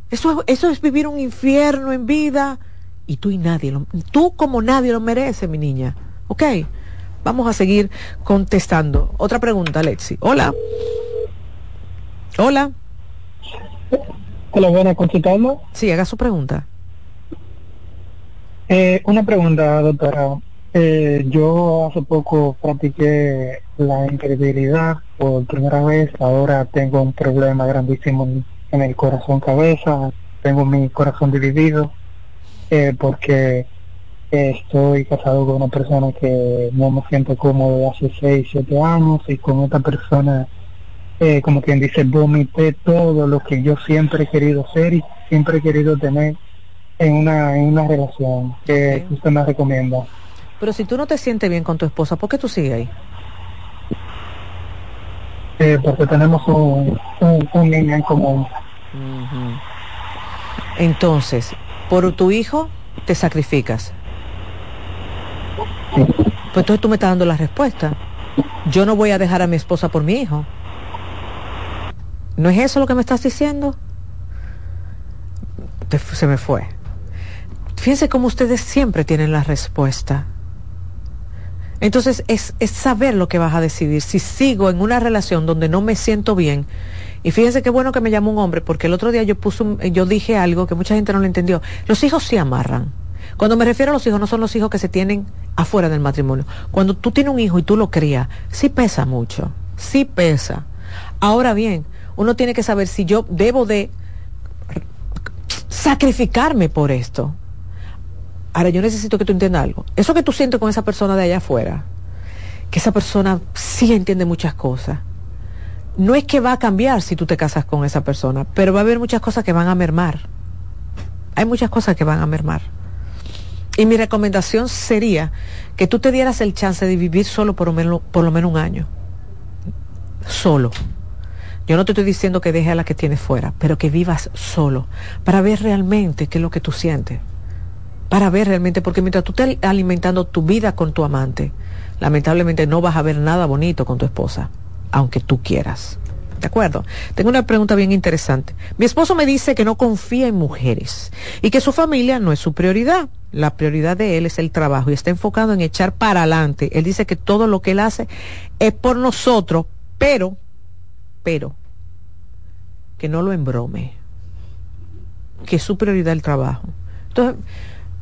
Eso, eso es vivir un infierno en vida. Y tú y nadie, lo, tú como nadie lo merece, mi niña. ¿Ok? Vamos a seguir contestando. Otra pregunta, Alexi. Hola. Hola. Hola, buena, consultando. Sí, haga su pregunta. Eh, una pregunta, doctora. Eh, yo hace poco practiqué la infidelidad por primera vez, ahora tengo un problema grandísimo en el corazón cabeza, tengo mi corazón dividido eh, porque estoy casado con una persona que no me siento cómodo hace 6, 7 años y con esta persona, eh, como quien dice, vomité todo lo que yo siempre he querido ser y siempre he querido tener en una, en una relación que usted me recomienda. Pero si tú no te sientes bien con tu esposa, ¿por qué tú sigues ahí? Eh, porque tenemos un, un, niño en común. Entonces, por tu hijo te sacrificas. Pues entonces tú me estás dando la respuesta. Yo no voy a dejar a mi esposa por mi hijo. ¿No es eso lo que me estás diciendo? se me fue. Fíjense cómo ustedes siempre tienen la respuesta. Entonces es, es, saber lo que vas a decidir. Si sigo en una relación donde no me siento bien, y fíjense qué bueno que me llamó un hombre, porque el otro día yo puse yo dije algo que mucha gente no lo entendió. Los hijos sí amarran. Cuando me refiero a los hijos, no son los hijos que se tienen afuera del matrimonio. Cuando tú tienes un hijo y tú lo crías, sí pesa mucho, sí pesa. Ahora bien, uno tiene que saber si yo debo de sacrificarme por esto. Ahora yo necesito que tú entiendas algo. Eso que tú sientes con esa persona de allá afuera, que esa persona sí entiende muchas cosas. No es que va a cambiar si tú te casas con esa persona, pero va a haber muchas cosas que van a mermar. Hay muchas cosas que van a mermar. Y mi recomendación sería que tú te dieras el chance de vivir solo por lo menos, por lo menos un año. Solo. Yo no te estoy diciendo que deje a la que tienes fuera, pero que vivas solo, para ver realmente qué es lo que tú sientes para ver realmente, porque mientras tú estés alimentando tu vida con tu amante, lamentablemente no vas a ver nada bonito con tu esposa, aunque tú quieras. ¿De acuerdo? Tengo una pregunta bien interesante. Mi esposo me dice que no confía en mujeres y que su familia no es su prioridad. La prioridad de él es el trabajo y está enfocado en echar para adelante. Él dice que todo lo que él hace es por nosotros, pero, pero, que no lo embrome. Que es su prioridad el trabajo. Entonces,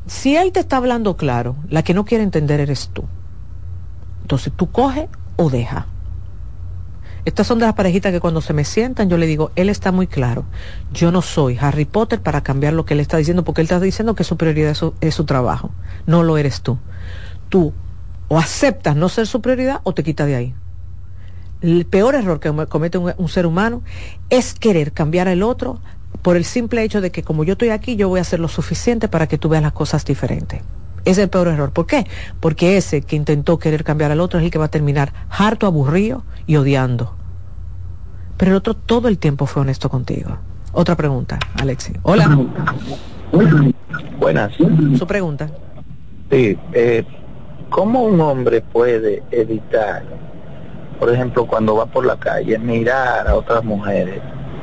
si él te está hablando claro, la que no quiere entender eres tú. Entonces tú coge o deja. Estas son de las parejitas que cuando se me sientan yo le digo, él está muy claro. Yo no soy Harry Potter para cambiar lo que él está diciendo, porque él está diciendo que su prioridad es su, trabajo. No lo eres tú. Tú o aceptas no ser su prioridad o te quitas de ahí. El peor error que comete un, un ser humano es querer cambiar al otro por el simple hecho de que como yo estoy aquí, yo voy a hacer lo suficiente para que tú veas las cosas diferentes. es el peor error. ¿Por qué? Porque ese que intentó querer cambiar al otro es el que va a terminar harto, aburrido y odiando. Pero el otro todo el tiempo fue honesto contigo. Otra pregunta, Alexi. Hola. Buenas. Su pregunta. Sí, eh, ¿cómo un hombre puede evitar, por ejemplo, cuando va por la calle, mirar a otras mujeres?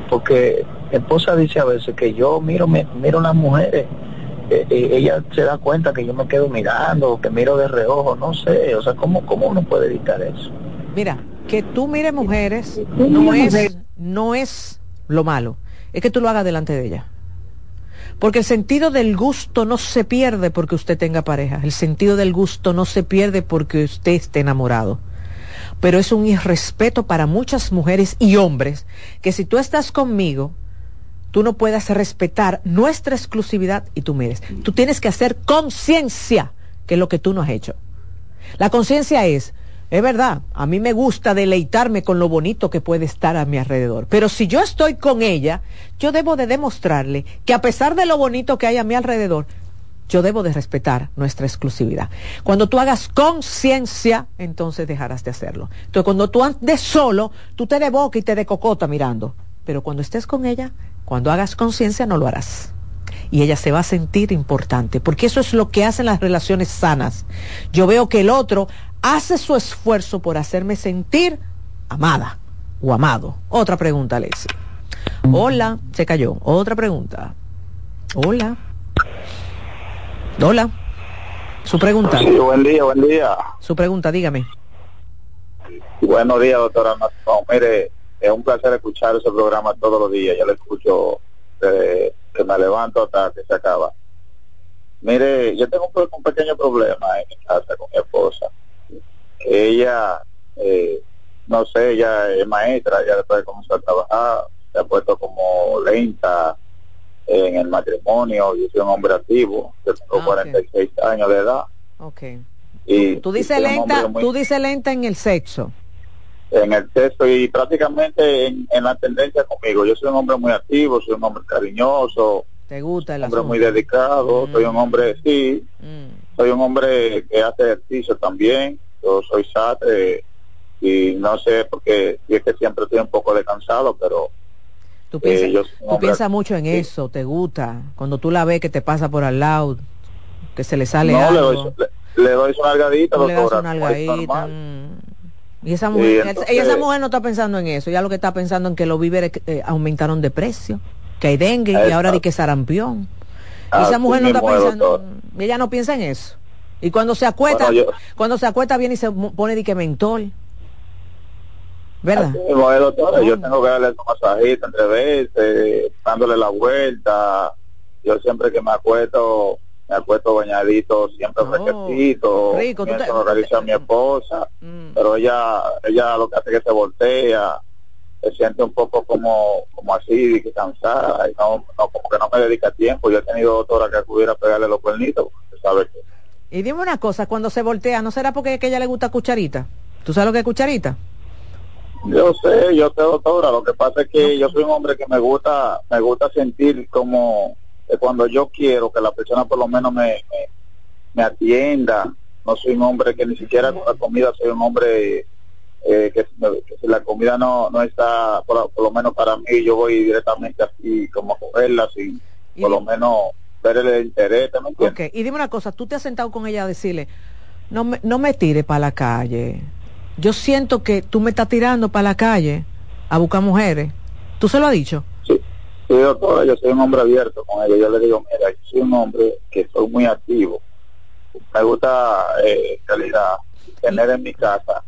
Porque mi esposa dice a veces que yo miro, me, miro a las mujeres eh, eh, ella se da cuenta que yo me quedo mirando, que miro de reojo, no sé, o sea, ¿cómo, cómo uno puede evitar eso? Mira, que tú mires mujeres no es, no es lo malo, es que tú lo hagas delante de ella. Porque el sentido del gusto no se pierde porque usted tenga pareja, el sentido del gusto no se pierde porque usted esté enamorado. Pero es un irrespeto para muchas mujeres y hombres que si tú estás conmigo, tú no puedas respetar nuestra exclusividad y tú mires. Tú tienes que hacer conciencia, que es lo que tú no has hecho. La conciencia es, es verdad, a mí me gusta deleitarme con lo bonito que puede estar a mi alrededor, pero si yo estoy con ella, yo debo de demostrarle que a pesar de lo bonito que hay a mi alrededor, yo debo de respetar nuestra exclusividad. Cuando tú hagas conciencia, entonces dejarás de hacerlo. Entonces, cuando tú andes solo, tú te de boca y te de cocota mirando. Pero cuando estés con ella, cuando hagas conciencia no lo harás. Y ella se va a sentir importante, porque eso es lo que hacen las relaciones sanas. Yo veo que el otro hace su esfuerzo por hacerme sentir amada o amado. Otra pregunta, Alexi. Hola, se cayó. Otra pregunta. Hola. Hola. Su pregunta. Sí, buen día, buen día. Su pregunta, dígame. Buenos días, doctora. mire, es un placer escuchar ese programa todos los días. Yo lo escucho desde que me levanto hasta que se acaba. Mire, yo tengo un, pequeño problema en mi casa con mi esposa. Ella, eh, no sé, ella es maestra, ya después de comenzar a trabajar, se ha puesto como lenta en el matrimonio. Yo soy un hombre activo, tengo 46 ah, años de edad. Okay. Y, tú dices lenta, tú dices lenta en el sexo en el texto y prácticamente en, la tendencia conmigo. Yo soy un hombre muy activo, soy un hombre cariñoso. ¿Te gusta el Un hombre muy dedicado, soy un mm. hombre, sí, mm. soy un hombre que hace ejercicio también. Yo soy sate y no sé porque es que siempre estoy un poco descansado, pero Tú piensas, tú piensas mucho en eso, te gusta. Cuando tú la ves que te pasa por al lado, que se le sale no, algo. Le doy, le, doy su nalgadita, y esa mujer, esa mujer no está pensando en eso, ya lo que está pensando en que los víveres eh, aumentaron de precio, que hay dengue y ahora di que sarampión. Y esa mujer no está pensando, ella no piensa en eso. Y cuando se acuesta, cuando se acuesta viene y se pone de que mentol. ¿Verdad? yo tengo que darle su masajito entre veces, dándole la vuelta. Yo siempre que me acuesto me acuesto bañadito, siempre oh, fresquecito, rico, a mi esposa, mm. pero ella, ella lo que hace es que se voltea, se siente un poco como, como así, que cansada, y no, no, como que no me dedica tiempo, yo he tenido doctora que pudiera pegarle los cuernitos, sabe que... Y dime una cosa, cuando se voltea, ¿no será porque a ella le gusta cucharita? ¿Tú sabes lo que es cucharita? Yo sé, yo sé doctora, lo que pasa es que yo soy un hombre que me gusta, me gusta sentir como cuando yo quiero que la persona por lo menos me, me, atienda. No soy un hombre que ni siquiera con la comida soy un hombre eh, que, si la comida no, no está, por, lo menos para mí, yo voy directamente así, como a cogerla, sin por lo menos el okay. Y dime una cosa, tú te has sentado con ella a decirle, no me, no me tires para la calle. Yo siento que tú me estás tirando para la calle a buscar mujeres. ¿Tú se lo has dicho? Sí, doctora, yo soy un hombre abierto con ella. Yo le digo, mira, yo soy un hombre que soy muy activo. Me gusta, eh, calidad, tener en mi casa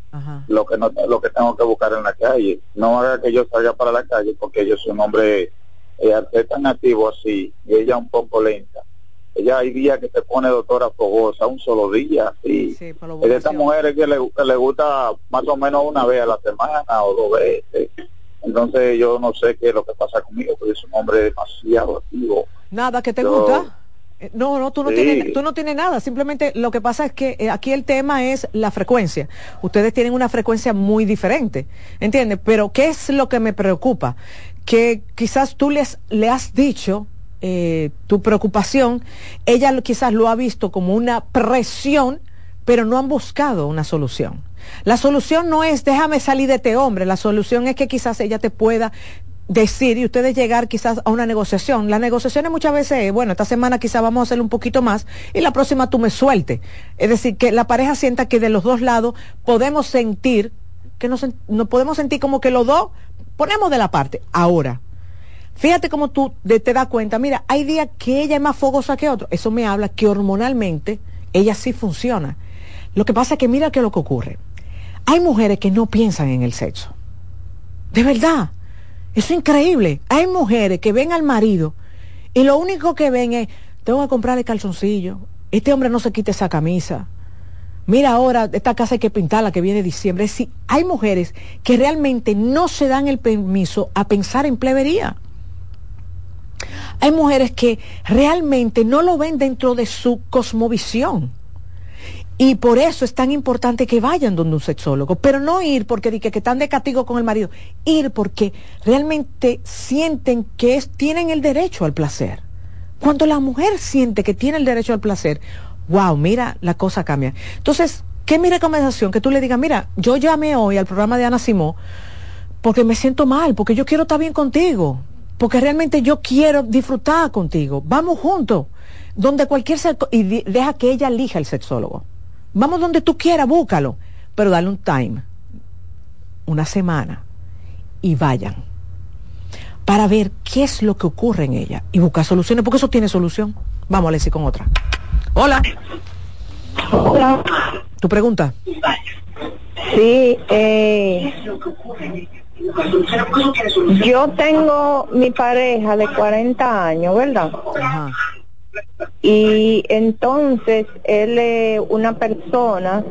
lo que no lo que tengo que buscar en la calle. No haga que yo salga para la calle porque yo soy un hombre eh, tan activo así y ella un poco lenta. Ella hay días que se pone doctora fogosa, un solo día, así. Sí, es de estas mujeres que le, que le gusta más o menos una vez a la semana o dos veces entonces yo no sé qué es lo que pasa conmigo, porque es un hombre demasiado activo. Nada, que te gusta? Eh, no, no, tú no, tienes, tú no tienes nada. Simplemente lo que pasa es que eh, aquí el tema es la frecuencia. Ustedes tienen una frecuencia muy diferente, ¿entiendes? Pero ¿qué es lo que me preocupa? Que quizás tú les, le has dicho eh, tu preocupación, ella quizás lo ha visto como una presión, pero no han buscado una solución. La solución no es déjame salir de este hombre, la solución es que quizás ella te pueda decir y ustedes llegar quizás a una negociación. Las negociaciones muchas veces, bueno, esta semana quizás vamos a hacer un poquito más y la próxima tú me suelte. Es decir, que la pareja sienta que de los dos lados podemos sentir, que nos, podemos sentir como que los dos ponemos de la parte. Ahora, fíjate cómo tú te das cuenta, mira, hay días que ella es más fogosa que otro. Eso me habla que hormonalmente ella sí funciona. Lo que pasa es que mira qué es lo que ocurre. Hay mujeres que no piensan en el sexo. De verdad eso es increíble. Hay mujeres que ven al marido y lo único que ven es, tengo que comprarle calzoncillo. Este hombre no se quite esa camisa. Mira ahora, esta casa hay que pintarla que viene diciembre. Sí, hay mujeres que realmente no se dan el permiso a pensar en plebería. Hay mujeres que realmente no lo ven dentro de su cosmovisión. Y por eso es tan importante que vayan donde un sexólogo, pero no ir porque que, que están de castigo con el marido, ir porque realmente sienten que es, tienen el derecho al placer. Cuando la mujer siente que tiene el derecho al placer, wow, mira, la cosa cambia. Entonces, ¿qué es mi recomendación? Que tú le digas, mira, yo llamé hoy al programa de Ana Simó porque me siento mal, porque yo quiero estar bien contigo, porque realmente yo quiero disfrutar contigo. Vamos juntos, donde cualquier y deja que ella elija el sexólogo. Vamos donde tú quieras, búscalo, pero dale un time, una semana, y vayan para ver qué es lo que ocurre en ella y buscar soluciones, porque eso tiene solución. Vamos, Alessi, con otra. Hola. Hola. ¿Tu pregunta? Sí, eh, yo tengo mi pareja de 40 años, ¿verdad? Ajá. Y entonces él es una persona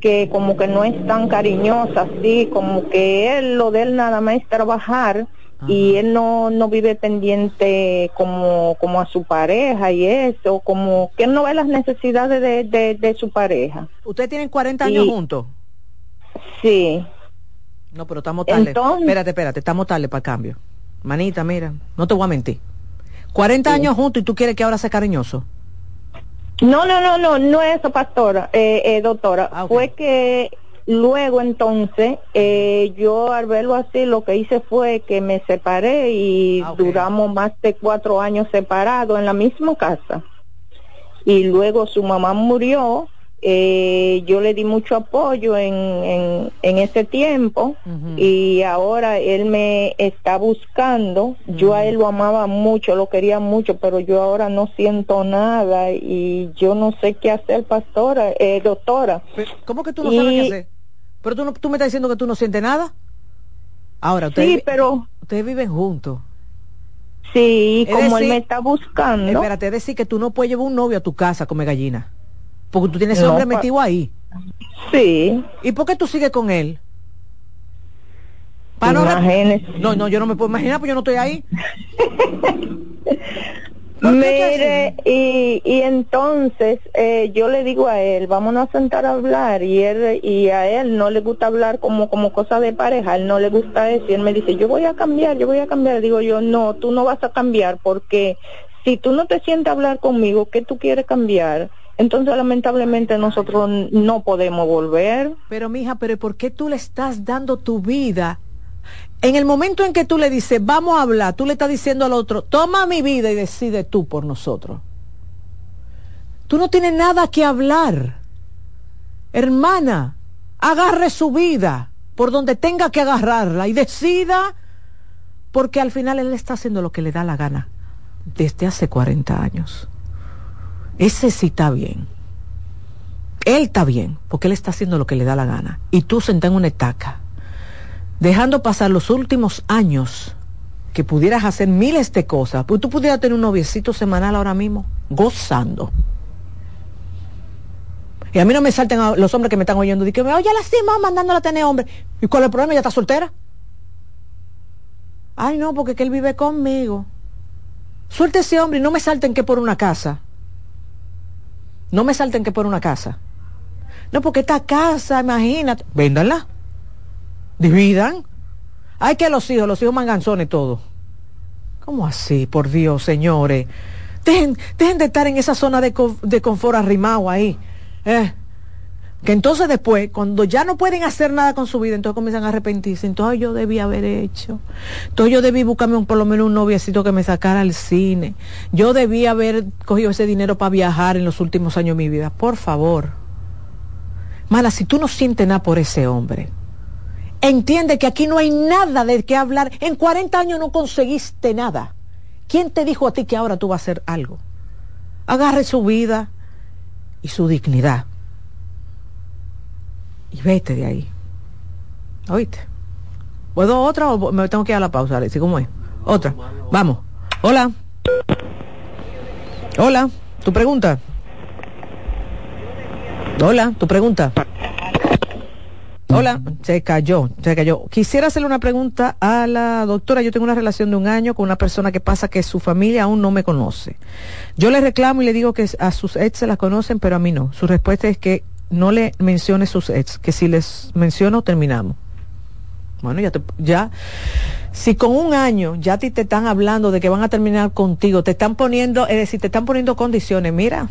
que como que no es tan cariñosa, así, como que él lo de él nada más es trabajar y él no, no vive pendiente como, como a su pareja y eso, como que él no ve las necesidades de, de, su pareja. ¿Ustedes tienen 40 años juntos? Sí. No, pero estamos tarde. Espérate, espérate, estamos tarde para el cambio. Manita, mira, no te voy a mentir. 40 años juntos y tú quieres que ahora sea cariñoso. No, no, no, no, no es eso, pastora, eh, eh, doctora. Ah, fue que luego entonces eh, yo al verlo así lo que hice fue que me separé y ah, duramos más de cuatro años separados en la misma casa. Y luego su mamá murió eh, yo le di mucho apoyo en, en, ese tiempo y ahora él me está buscando. Yo a él lo amaba mucho, lo quería mucho, pero yo ahora no siento nada y yo no sé qué hacer, pastora, eh, doctora. ¿Cómo que tú no sabes qué hacer? Pero tú, no, tú me estás diciendo que tú no sientes nada. Ahora, ustedes, sí, pero... ustedes viven juntos. Sí, como él me está buscando. Espérate, es decir que tú no puedes llevar un novio a tu casa a comer gallina. Porque tú tienes ese hombre metido ahí. Sí. ¿Y por qué tú sigues con él? Para no, no, yo no me puedo imaginar, porque yo no estoy ahí. Mire, y, y entonces eh, yo le digo a él, vámonos a sentar a hablar, y él y a él no le gusta hablar como como cosa de pareja, él no le gusta decir, me dice, yo voy a cambiar, yo voy a cambiar. Digo yo, no, tú no vas a cambiar, porque si tú no te sientes a hablar conmigo, ¿qué tú quieres cambiar? Entonces, lamentablemente, nosotros no podemos volver. Pero, mija, pero ¿por qué tú le estás dando tu vida? En el momento en que tú le dices, vamos a hablar, tú le estás diciendo al otro, toma mi vida y decide tú por nosotros. Tú no tienes nada que hablar. Hermana, agarre su vida por donde tenga que agarrarla y decida, porque al final él está haciendo lo que le da la gana desde hace 40 años. Ese sí está bien. Él está bien, porque él está haciendo lo que le da la gana. Y tú sentado en una estaca, dejando pasar los últimos años que pudieras hacer miles de cosas, pues tú pudieras tener un noviecito semanal ahora mismo, gozando. Y a mí no me salten los hombres que me están oyendo, y que oye, la cima mandándola a tener hombre. ¿Y cuál es el problema? ¿Ya está soltera? Ay, no, porque que él vive conmigo. Suelte ese hombre y no me salten que por una casa. No me salten que por una casa. No, porque esta casa, imagínate, véndanla. Dividan. Hay que los hijos, los hijos manganzones todos. ¿Cómo así? Por Dios, señores. Dejen, dejen de estar en esa zona de, de confort arrimado ahí. Eh. Que entonces después, cuando ya no pueden hacer nada con su vida, entonces comienzan a arrepentirse. Entonces yo debí haber hecho. Entonces yo debí buscarme un, por lo menos un noviecito que me sacara al cine. Yo debí haber cogido ese dinero para viajar en los últimos años de mi vida. Por favor. Mala, si tú no sientes nada por ese hombre, entiende que aquí no hay nada de qué hablar. En 40 años no conseguiste nada. ¿Quién te dijo a ti que ahora tú vas a hacer algo? Agarre su vida y su dignidad y vete de ahí. ¿Oíste? ¿Puedo otra o me tengo que ir a la pausa, Alexi? ¿Cómo es? Otra. Vamos. Hola. Hola. ¿Tu pregunta? Hola, tu pregunta. Hola, se cayó, se cayó. Quisiera hacerle una pregunta a la doctora. Yo tengo una relación de un año con una persona que pasa que su familia aún no me conoce. Yo le reclamo y le digo que a sus ex se la conocen, pero a mí no. Su respuesta es que no le mencione sus ex, que si les menciono terminamos. Bueno, ya te, ya, si con un año ya ti te están hablando de que van a terminar contigo, te están poniendo, es decir, te están poniendo condiciones, mira,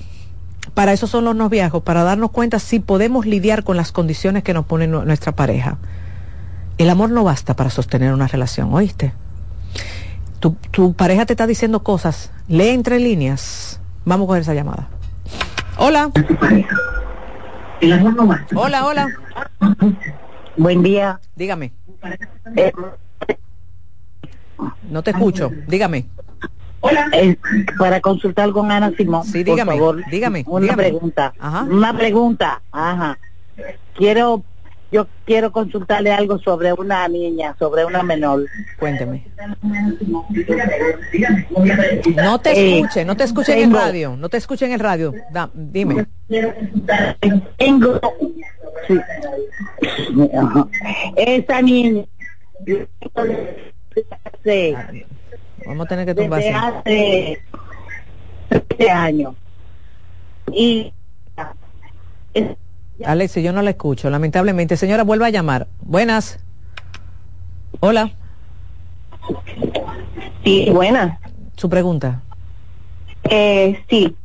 para eso son los noviazgos, para darnos cuenta si podemos lidiar con las condiciones que nos pone nuestra pareja. El amor no basta para sostener una relación, ¿oíste? Tu, tu pareja te está diciendo cosas, lee entre líneas. Vamos a coger esa llamada. Hola. Hola, hola. Buen día. Dígame. Eh, no te escucho. Dígame. Hola. Eh, para consultar con Ana Simón. Sí, dígame. Por favor, dígame. Una pregunta. Una pregunta. Ajá. Quiero yo quiero consultarle algo sobre una niña, sobre una menor. Cuénteme. No te eh, escuche, no te escuche en el radio, no te escuche en el radio. dime. Tengo. Esa niña. Vamos a tener que tumbar. hace 13 años. Y Alexi, yo no la escucho, lamentablemente. Señora, vuelva a llamar. Buenas. Hola. Sí, buenas. Su pregunta. Eh, sí.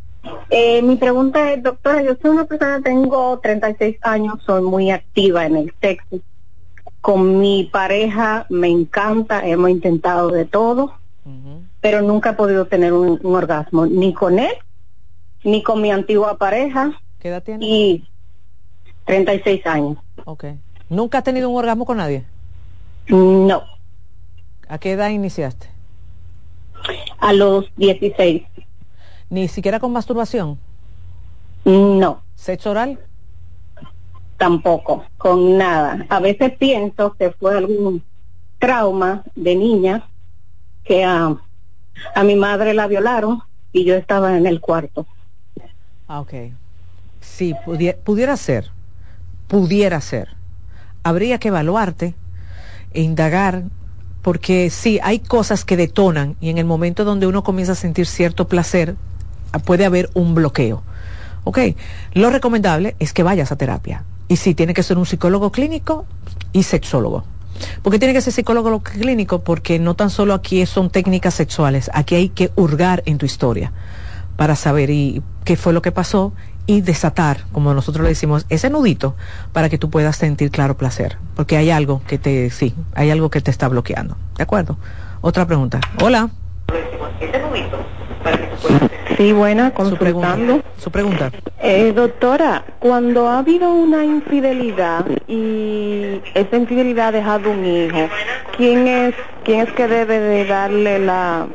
Eh, mi pregunta es, doctora, yo soy una persona, tengo 36 años, soy muy activa en el sexo. Con mi pareja me encanta, hemos intentado de todo, pero nunca he podido tener un, orgasmo, ni con él, ni con mi antigua pareja. ¿Qué edad tiene? Y 36 años. Ok. ¿Nunca has tenido un orgasmo con nadie? No. ¿A qué edad iniciaste? A los 16. ¿Ni siquiera con masturbación? No. ¿Sexo oral? Tampoco, con nada. A veces pienso que fue algún trauma de niña que a, a mi madre la violaron y yo estaba en el cuarto. Ah, ok. Sí, pudiera ser pudiera ser. Habría que evaluarte e indagar, porque sí, hay cosas que detonan y en el momento donde uno comienza a sentir cierto placer, puede haber un bloqueo. Ok, lo recomendable es que vayas a terapia. Y sí, tiene que ser un psicólogo clínico y sexólogo. Porque tiene que ser psicólogo clínico? Porque no tan solo aquí son técnicas sexuales, aquí hay que hurgar en tu historia para saber y qué fue lo que pasó y desatar, como nosotros le decimos, ese nudito para que tú puedas sentir claro placer, porque hay algo que te, sí, hay algo que te está bloqueando. ¿De acuerdo? Otra pregunta. Hola. Sí, buena, consultando. Su pregunta. Eh, doctora, cuando ha habido una infidelidad y esa infidelidad ha dejado un hijo, ¿quién es, quién es que debe de darle la,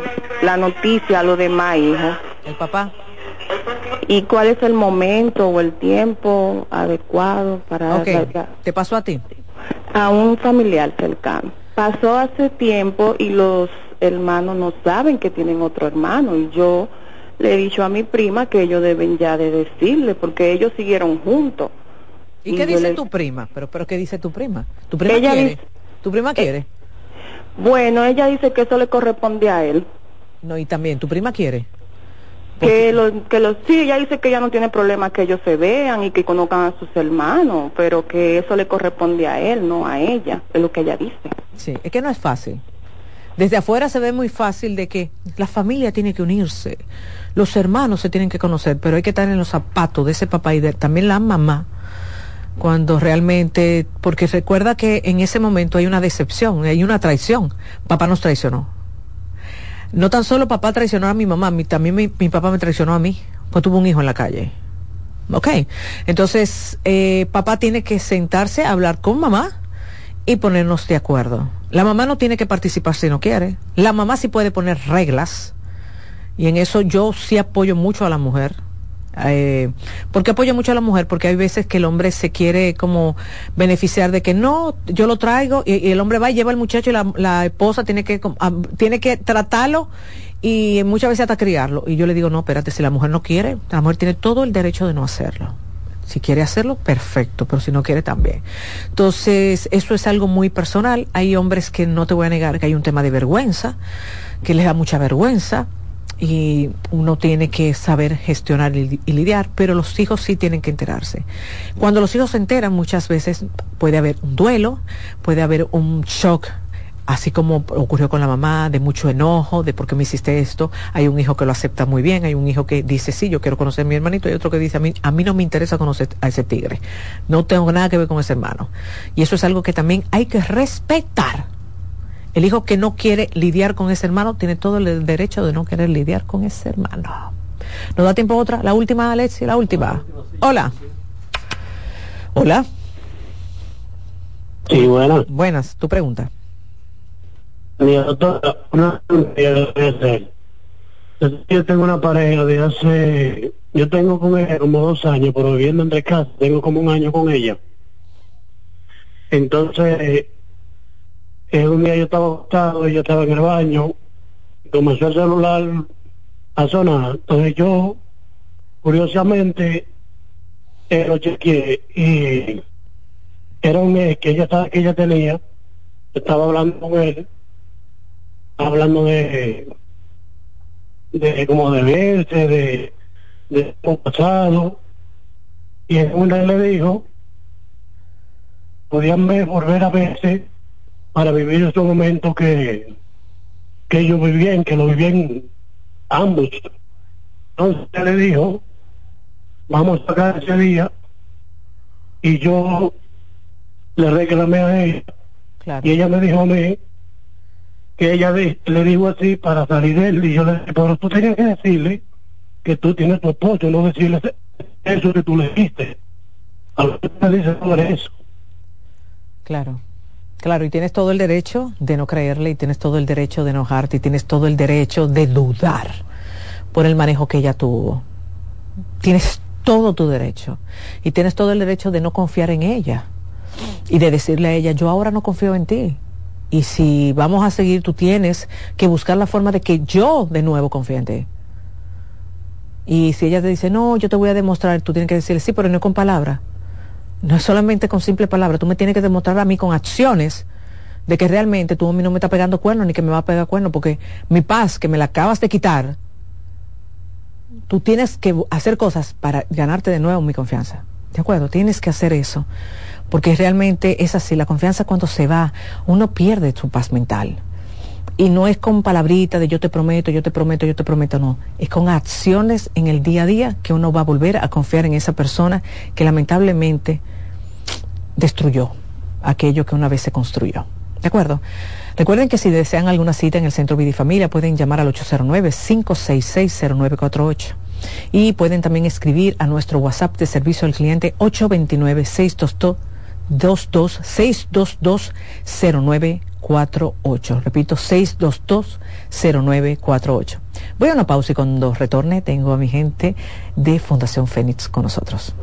la noticia a los demás hijos? El papá. ¿Y cuál es el momento o el tiempo adecuado para... Okay. ¿Te pasó a ti? A un familiar cercano. Pasó hace tiempo y los hermanos no saben que tienen otro hermano y yo le he dicho a mi prima que ellos deben ya de decirle porque ellos siguieron juntos. ¿Y, qué dice tu prima? ¿Pero, pero qué dice tu prima? ¿Tu prima quiere? ¿Tu prima quiere? Eh, bueno, ella dice que eso le corresponde a él. No, y también, ¿tu prima quiere? Que lo, que lo, sí, ella dice que ella no tiene problema que ellos se vean y que conozcan a sus hermanos, pero que eso le corresponde a él, no a ella, es lo que ella dice. Sí, es que no es fácil. Desde afuera se ve muy fácil de que la familia tiene que unirse, los hermanos se tienen que conocer, pero hay que estar en los zapatos de ese papá y de también la mamá cuando realmente, porque recuerda que en ese momento hay una decepción, hay una traición. Papá nos traicionó. No tan solo papá traicionó a mi mamá, también mi, papá me traicionó a mí, pues tuvo un hijo en la calle. Ok, entonces eh, papá tiene que sentarse a hablar con mamá y ponernos de acuerdo. La mamá no tiene que participar si no quiere. La mamá sí puede poner reglas. Y en eso yo sí apoyo mucho a la mujer. Eh, ¿Por qué apoyo mucho a la mujer? Porque hay veces que el hombre se quiere como beneficiar de que no, yo lo traigo y, el hombre va y lleva al muchacho y la, esposa tiene que, tiene que tratarlo y muchas veces hasta criarlo. Y yo le digo, no, espérate, si la mujer no quiere, la mujer tiene todo el derecho de no hacerlo. Si quiere hacerlo, perfecto, pero si no quiere también. Entonces, eso es algo muy personal. Hay hombres que no te voy a negar que hay un tema de vergüenza, que les da mucha vergüenza y uno tiene que saber gestionar y, lidiar, pero los hijos sí tienen que enterarse. Cuando los hijos se enteran, muchas veces puede haber un duelo, puede haber un shock así como ocurrió con la mamá, de mucho enojo, de por qué me hiciste esto. Hay un hijo que lo acepta muy bien, hay un hijo que dice, sí, yo quiero conocer a mi hermanito, y otro que dice, a mí, a mí no me interesa conocer a ese tigre, no tengo nada que ver con ese hermano. Y eso es algo que también hay que respetar. El hijo que no quiere lidiar con ese hermano tiene todo el derecho de no querer lidiar con ese hermano. ¿Nos da tiempo otra? La última, Alexi, la última. Hola. Hola. Sí, buenas. Buenas, tu pregunta. Mi doctora, una Yo tengo una pareja de hace, yo tengo con ella como dos años, pero viviendo entre casa, tengo como un año con ella. Entonces, eh, un día yo estaba acostado, ella estaba en el baño, comenzó el celular a sonar. Entonces yo, curiosamente, eh, lo chequeé y era un mes que ella, estaba, que ella tenía, estaba hablando con él hablando de, de como de verse, de, de un pasado, y en una le dijo, podían volver a verse para vivir estos momentos que, que ellos vivían, que lo vivían ambos. Entonces le dijo, vamos a sacar ese día, y yo le reclamé a ella, y ella me dijo a mí, que ella le dijo así para salir de él y yo le dije, pero tú tenías que decirle que tú tienes tu esposo, no decirle eso que tú le dijiste. A lo que me dice sobre eso. Claro. Claro, y tienes todo el derecho de no creerle, y tienes todo el derecho de enojarte, y tienes todo el derecho de dudar por el manejo que ella tuvo. Tienes todo tu derecho. Y tienes todo el derecho de no confiar en ella. Y de decirle a ella, yo ahora no confío en ti y si vamos a seguir, tú tienes que buscar la forma de que yo de nuevo confíe en ti. Y si ella te dice, no, yo te voy a demostrar, tú tienes que decirle, sí, pero no con palabras. No es solamente con simple palabras, tú me tienes que demostrar a mí con acciones de que realmente tú a mí no me estás pegando cuernos ni que me va a pegar cuernos, porque mi paz que me la acabas de quitar, tú tienes que hacer cosas para ganarte de nuevo mi confianza. ¿De acuerdo? Tienes que hacer eso porque realmente es así, la confianza cuando se va, uno pierde su paz mental. Y no es con palabritas de yo te prometo, yo te prometo, yo te prometo, no. Es con acciones en el día a día que uno va a volver a confiar en esa persona que lamentablemente destruyó aquello que una vez se construyó. ¿De acuerdo? Recuerden que si desean alguna cita en el Centro Vidifamilia pueden llamar al 809-566-0948 y pueden también escribir a nuestro WhatsApp de servicio al cliente 829 622 622-0948. Repito, 622-0948. Voy a una pausa y cuando retorne tengo a mi gente de Fundación Fénix con nosotros.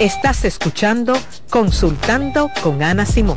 Estás escuchando Consultando con Ana Simón.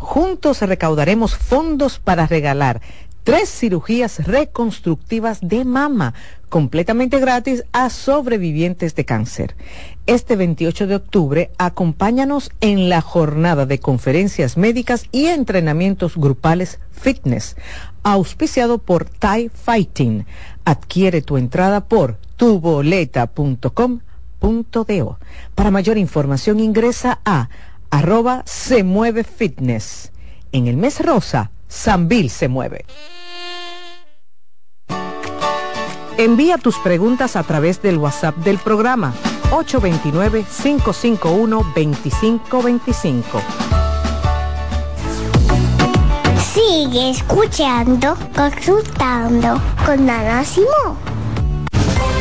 Juntos recaudaremos fondos para regalar tres cirugías reconstructivas de mama completamente gratis a sobrevivientes de cáncer. Este 28 de octubre, acompáñanos en la jornada de conferencias médicas y entrenamientos grupales fitness, auspiciado por Thai Fighting. Adquiere tu entrada por tuboleta.com.do. Para mayor información ingresa a arroba se mueve fitness. En el mes rosa, Sambil se mueve. Envía tus preguntas a través del WhatsApp del programa 829-551-2525. Sigue escuchando, consultando con Ana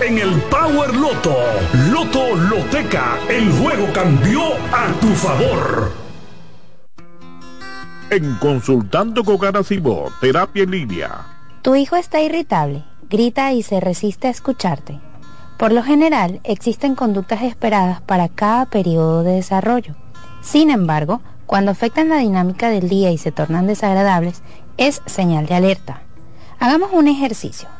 en el Power Loto. Loto Loteca, el juego cambió a tu favor. En Consultando con Garacimo, terapia en línea. Tu hijo está irritable, grita y se resiste a escucharte. Por lo general, existen conductas esperadas para cada periodo de desarrollo. Sin embargo, cuando afectan la dinámica del día y se tornan desagradables, es señal de alerta. Hagamos un ejercicio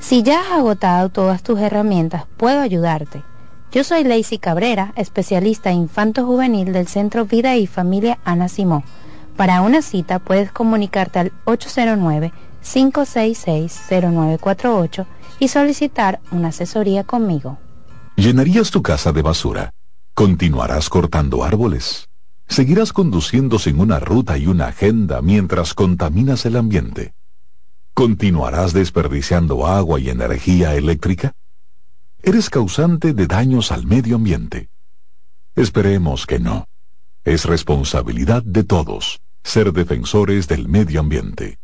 Si ya has agotado todas tus herramientas, puedo ayudarte. Yo soy Lacey Cabrera, especialista infanto-juvenil del Centro Vida y Familia Ana Simó. Para una cita puedes comunicarte al 809-566-0948 y solicitar una asesoría conmigo. ¿Llenarías tu casa de basura? ¿Continuarás cortando árboles? ¿Seguirás conduciendo sin una ruta y una agenda mientras contaminas el ambiente? ¿Continuarás desperdiciando agua y energía eléctrica? Eres causante de daños al medio ambiente. Esperemos que no. Es responsabilidad de todos ser defensores del medio ambiente.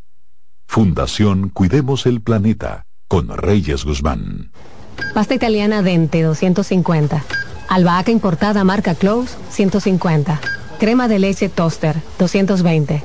Fundación Cuidemos el Planeta con Reyes Guzmán. Pasta italiana Dente 250. Albahaca importada marca Close 150. Crema de leche Toaster 220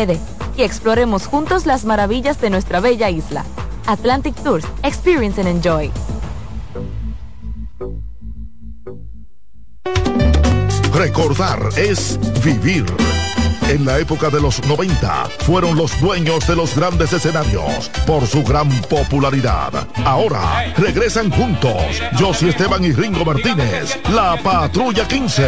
Y exploremos juntos las maravillas de nuestra bella isla. Atlantic Tours, Experience and Enjoy. Recordar es vivir. En la época de los 90 fueron los dueños de los grandes escenarios por su gran popularidad. Ahora regresan juntos Josie Esteban y Ringo Martínez, la Patrulla 15.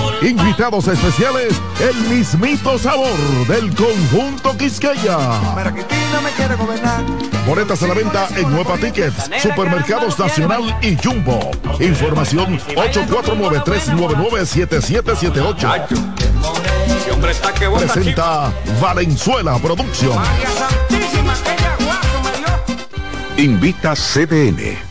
Invitados especiales, el mismito sabor del conjunto Quisqueya. Boletas a la venta en Nueva Tickets, Supermercados Nacional y Jumbo. Información 849-399-7778. Presenta Valenzuela Producción. Invita CDN.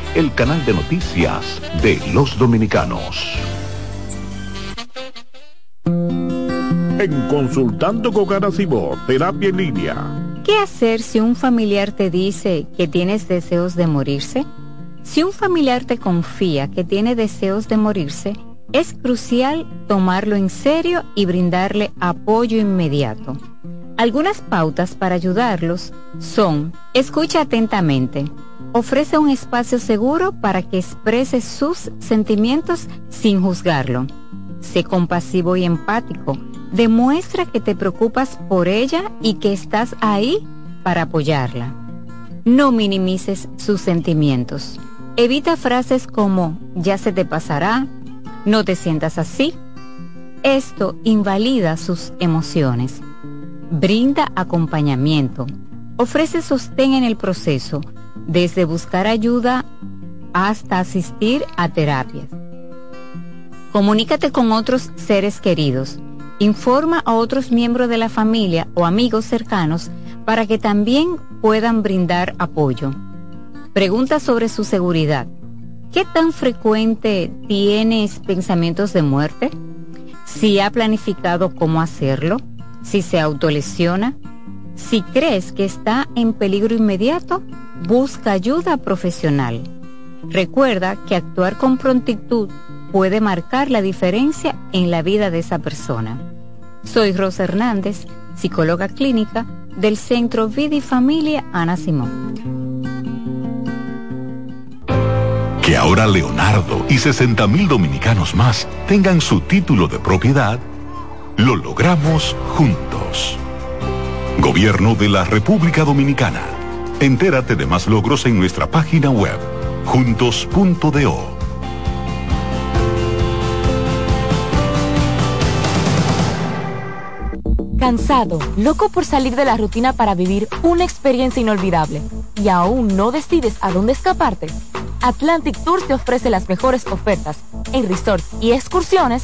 el canal de noticias de los dominicanos. En Consultando con Simón, terapia en línea. ¿Qué hacer si un familiar te dice que tienes deseos de morirse? Si un familiar te confía que tiene deseos de morirse, es crucial tomarlo en serio y brindarle apoyo inmediato. Algunas pautas para ayudarlos son, escucha atentamente, ofrece un espacio seguro para que exprese sus sentimientos sin juzgarlo. Sé compasivo y empático. Demuestra que te preocupas por ella y que estás ahí para apoyarla. No minimices sus sentimientos. Evita frases como ya se te pasará, no te sientas así. Esto invalida sus emociones. Brinda acompañamiento. Ofrece sostén en el proceso desde buscar ayuda hasta asistir a terapias. Comunícate con otros seres queridos. Informa a otros miembros de la familia o amigos cercanos para que también puedan brindar apoyo. Pregunta sobre su seguridad. ¿Qué tan frecuente tienes pensamientos de muerte? Si ha planificado cómo hacerlo, si se autolesiona, si crees que está en peligro inmediato, busca ayuda profesional. Recuerda que actuar con prontitud puede marcar la diferencia en la vida de esa persona. Soy Rosa Hernández, psicóloga clínica del Centro Vida y Familia Ana Simón. Que ahora Leonardo y 60 mil dominicanos más tengan su título de propiedad, lo logramos juntos. Gobierno de la República Dominicana. Entérate de más logros en nuestra página web, juntos.do. Cansado, loco por salir de la rutina para vivir una experiencia inolvidable y aún no decides a dónde escaparte. Atlantic Tour te ofrece las mejores ofertas en resorts y excursiones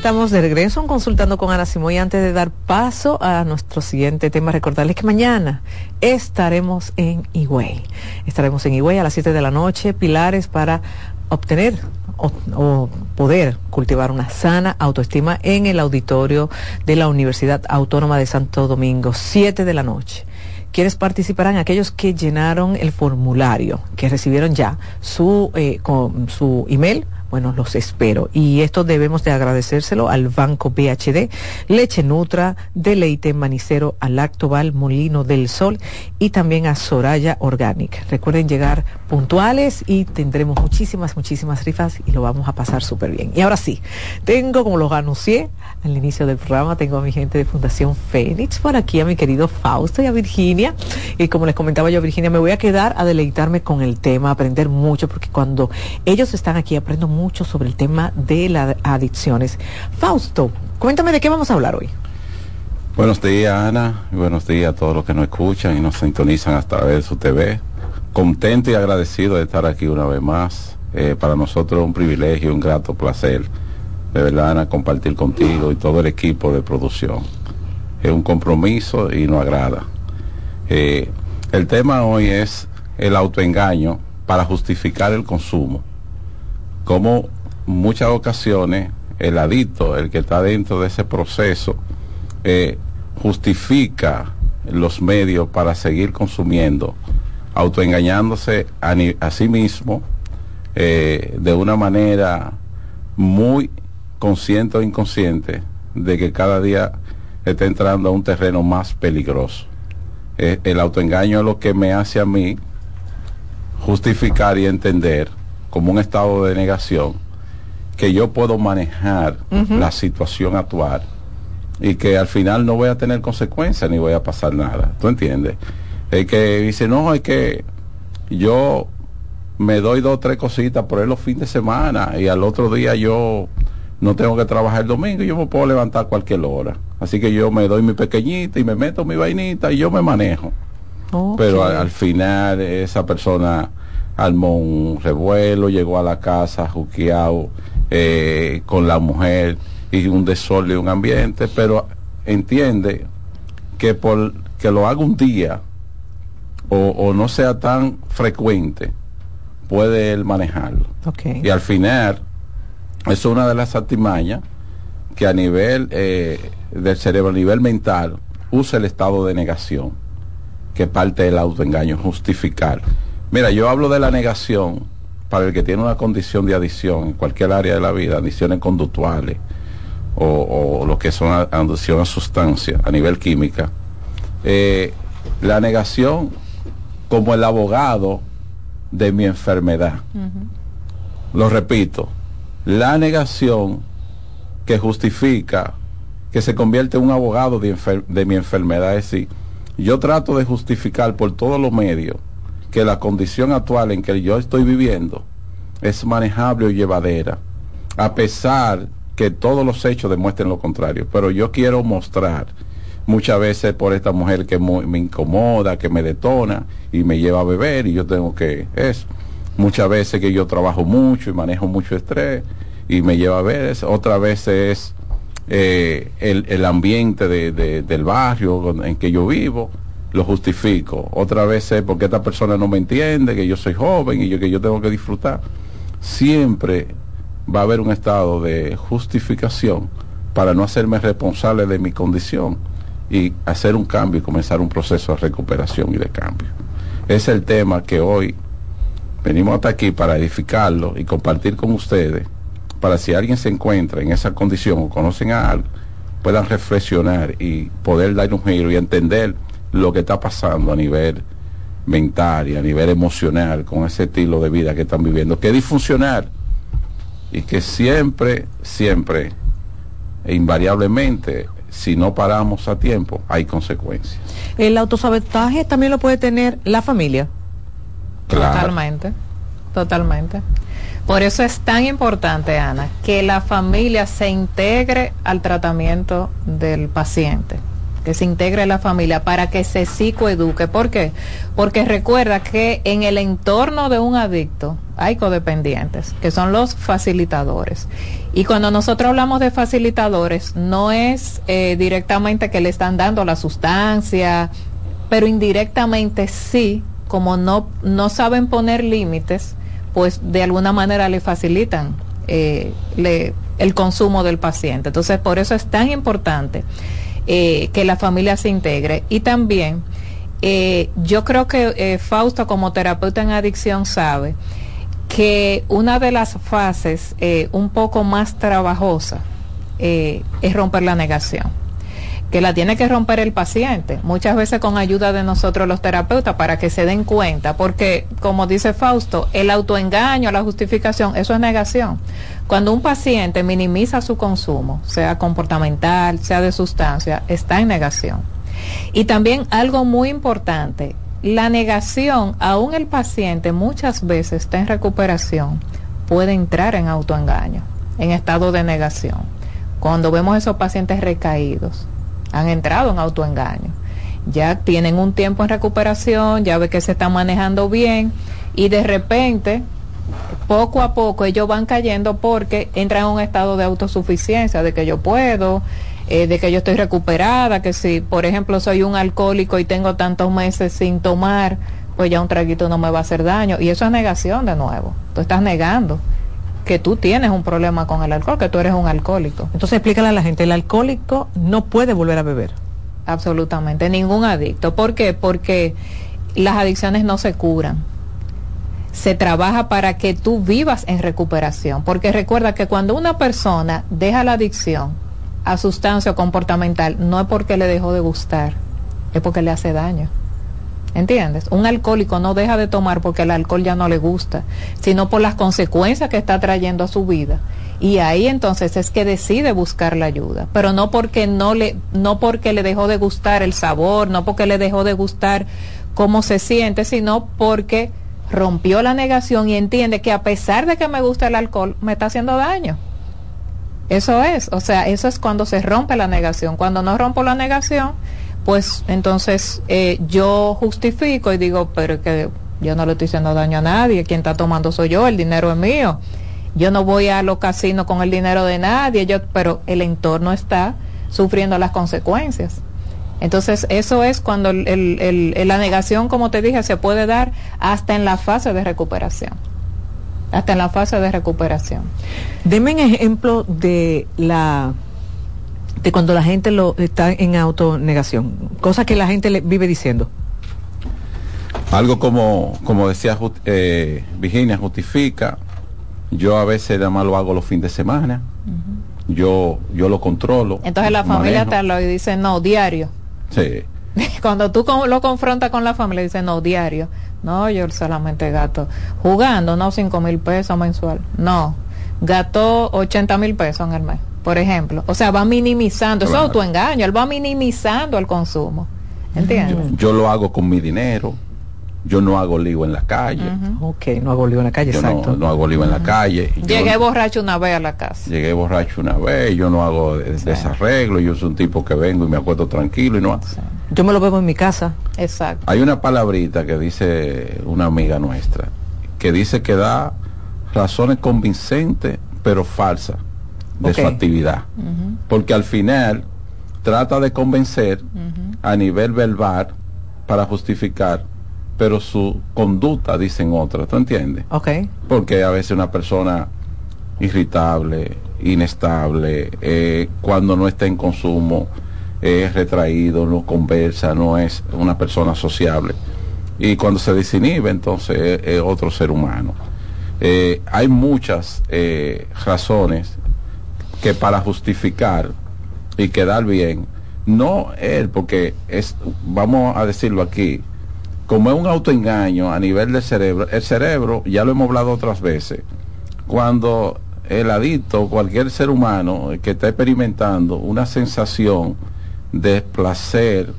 Estamos de regreso consultando con Ana Simoy. Antes de dar paso a nuestro siguiente tema, recordarles que mañana estaremos en Higüey. Estaremos en Higüey a las 7 de la noche, pilares para obtener o, o, poder cultivar una sana autoestima en el auditorio de la Universidad Autónoma de Santo Domingo, 7 de la noche. Quienes participarán aquellos que llenaron el formulario, que recibieron ya su, eh, con su email bueno, los espero. Y esto debemos de agradecérselo al Banco BHD, Leche Nutra, Deleite Manicero, al Molino del Sol y también a Soraya Organic. Recuerden llegar puntuales y tendremos muchísimas, muchísimas rifas y lo vamos a pasar súper bien. Y ahora sí, tengo, como lo anuncié al inicio del programa, tengo a mi gente de Fundación Fénix por aquí, a mi querido Fausto y a Virginia. Y como les comentaba yo, Virginia, me voy a quedar a deleitarme con el tema, aprender mucho, porque cuando ellos están aquí aprendo mucho mucho sobre el tema de las adicciones. Fausto, cuéntame de qué vamos a hablar hoy. Buenos días, Ana, y buenos días a todos los que nos escuchan y nos sintonizan a través de su TV. Contento y agradecido de estar aquí una vez más. Eh, para nosotros es un privilegio, un grato placer, de verdad, Ana, compartir contigo y todo el equipo de producción. Es un compromiso y nos agrada. Eh, el tema hoy es el autoengaño para justificar el consumo como muchas ocasiones el adicto, el que está dentro de ese proceso, eh, justifica los medios para seguir consumiendo, autoengañándose a, sí mismo eh, de una manera muy consciente o inconsciente de que cada día está entrando a un terreno más peligroso. Eh, el autoengaño es lo que me hace a mí justificar y entender como un estado de negación, que yo puedo manejar la situación actual y que al final no voy a tener consecuencias ni voy a pasar nada. ¿Tú entiendes? Es que dice, no, es que yo me doy dos o tres cositas por él los fines de semana y al otro día yo no tengo que trabajar el domingo y yo me puedo levantar a cualquier hora. Así que yo me doy mi pequeñita y me meto mi vainita y yo me manejo. Pero al, final esa persona armó un revuelo, llegó a la casa juqueado eh, con la mujer y un desorden, un ambiente, pero entiende que por que lo haga un día o, no sea tan frecuente, puede él manejarlo. Y al final, es una de las artimañas que a nivel eh, del cerebro, a nivel mental, usa el estado de negación, que parte del autoengaño, justificar. Mira, yo hablo de la negación para el que tiene una condición de adicción en cualquier área de la vida, adicciones conductuales o, lo que son adicción a sustancias a nivel química. Eh, la negación como el abogado de mi enfermedad. Lo repito, la negación que justifica que se convierte en un abogado de, de mi enfermedad. Es decir, yo trato de justificar por todos los medios que la condición actual en que yo estoy viviendo es manejable o llevadera, a pesar que todos los hechos demuestren lo contrario. Pero yo quiero mostrar muchas veces por esta mujer que me incomoda, que me detona y me lleva a beber y yo tengo que eso. Muchas veces que yo trabajo mucho y manejo mucho estrés y me lleva a ver Otra vez es eh, el, ambiente del barrio en que yo vivo lo justifico. Otra vez es porque esta persona no me entiende, que yo soy joven y yo, que yo tengo que disfrutar. Siempre va a haber un estado de justificación para no hacerme responsable de mi condición y hacer un cambio y comenzar un proceso de recuperación y de cambio. Es el tema que hoy venimos hasta aquí para edificarlo y compartir con ustedes, para si alguien se encuentra en esa condición o conocen a alguien, puedan reflexionar y poder dar un giro y entender lo que está pasando a nivel mental y a nivel emocional con ese estilo de vida que están viviendo, que es disfuncional y que siempre, siempre e invariablemente, si no paramos a tiempo, hay consecuencias. ¿El autosabotaje también lo puede tener la familia? Totalmente, totalmente. Por eso es tan importante, Ana, que la familia se integre al tratamiento del paciente que se integre la familia para que se psicoeduque. ¿Por qué? Porque recuerda que en el entorno de un adicto hay codependientes, que son los facilitadores. Y cuando nosotros hablamos de facilitadores, no es eh, directamente que le están dando la sustancia, pero indirectamente sí, como no, no saben poner límites, pues de alguna manera le facilitan eh, el consumo del paciente. Entonces, por eso es tan importante eh, que la familia se integre. Y también, eh, yo creo que Fausto como terapeuta en adicción sabe que una de las fases un poco más trabajosa es romper la negación que la tiene que romper el paciente, muchas veces con ayuda de nosotros los terapeutas para que se den cuenta, porque como dice Fausto, el autoengaño, la justificación, eso es negación. Cuando un paciente minimiza su consumo, sea comportamental, sea de sustancia, está en negación. Y también algo muy importante, la negación, aún el paciente muchas veces está en recuperación, puede entrar en autoengaño, en estado de negación. Cuando vemos esos pacientes recaídos, han entrado en autoengaño. Ya tienen un tiempo en recuperación, ya ve que se están manejando bien y de repente, poco a poco, ellos van cayendo porque entran en un estado de autosuficiencia, de que yo puedo, eh, de que yo estoy recuperada, que si, por ejemplo, soy un alcohólico y tengo tantos meses sin tomar, pues ya un traguito no me va a hacer daño. Y eso es negación de nuevo. Tú estás negando que tú tienes un problema con el alcohol, que tú eres un alcohólico. Entonces explícale a la gente, el alcohólico no puede volver a beber. Absolutamente, ningún adicto. ¿Por qué? Porque las adicciones no se curan. Se trabaja para que tú vivas en recuperación. Porque recuerda que cuando una persona deja la adicción a sustancia comportamental, no es porque le dejó de gustar, es porque le hace daño. ¿Entiendes? Un alcohólico no deja de tomar porque el alcohol ya no le gusta, sino por las consecuencias que está trayendo a su vida. Y ahí entonces es que decide buscar la ayuda, pero no porque no le no porque le dejó de gustar el sabor, no porque le dejó de gustar cómo se siente, sino porque rompió la negación y entiende que a pesar de que me gusta el alcohol, me está haciendo daño. Eso es, o sea, eso es cuando se rompe la negación. Cuando no rompo la negación, pues entonces eh, yo justifico y digo, pero que yo no le estoy haciendo daño a nadie, quien está tomando soy yo, el dinero es mío. Yo no voy a los casinos con el dinero de nadie, yo, pero el entorno está sufriendo las consecuencias. Entonces, eso es cuando el, la negación, como te dije, se puede dar hasta en la fase de recuperación. Hasta en la fase de recuperación. Deme un ejemplo de la de cuando la gente lo está en autonegación, cosa que la gente le vive diciendo. Algo como, como decía eh, Virginia, justifica. Yo a veces nada más lo hago los fines de semana. Yo yo lo controlo. Entonces la familia te lo dice no, diario. Sí. Cuando tú lo confrontas con la familia, dice no, diario. No, yo solamente gato. Jugando, no, cinco mil pesos mensual. No, gato 80 mil pesos en el mes por ejemplo. O sea, va minimizando, eso es autoengaño, él va minimizando el consumo. ¿Entiendes? Yo, lo hago con mi dinero, yo no hago lío en la calle. Ok, no hago lío en la calle, exacto. No, hago lío en la calle. Llegué borracho una vez a la casa. Llegué borracho una vez, yo no hago desarreglo, yo soy un tipo que vengo y me acuesto tranquilo y no... Yo me lo bebo en mi casa. Exacto. Hay una palabrita que dice una amiga nuestra, que dice que da razones convincentes, pero falsas de su actividad. Porque al final trata de convencer a nivel verbal para justificar, pero su conducta dicen otra, ¿tú entiendes? Porque a veces una persona irritable, inestable, eh, cuando no está en consumo, es retraído, no conversa, no es una persona sociable. Y cuando se desinhibe, entonces es, otro ser humano. Eh, hay muchas eh, razones que para justificar y quedar bien, no él, porque es, vamos a decirlo aquí, como es un autoengaño a nivel del cerebro, el cerebro, ya lo hemos hablado otras veces, cuando el adicto, cualquier ser humano que está experimentando una sensación de placer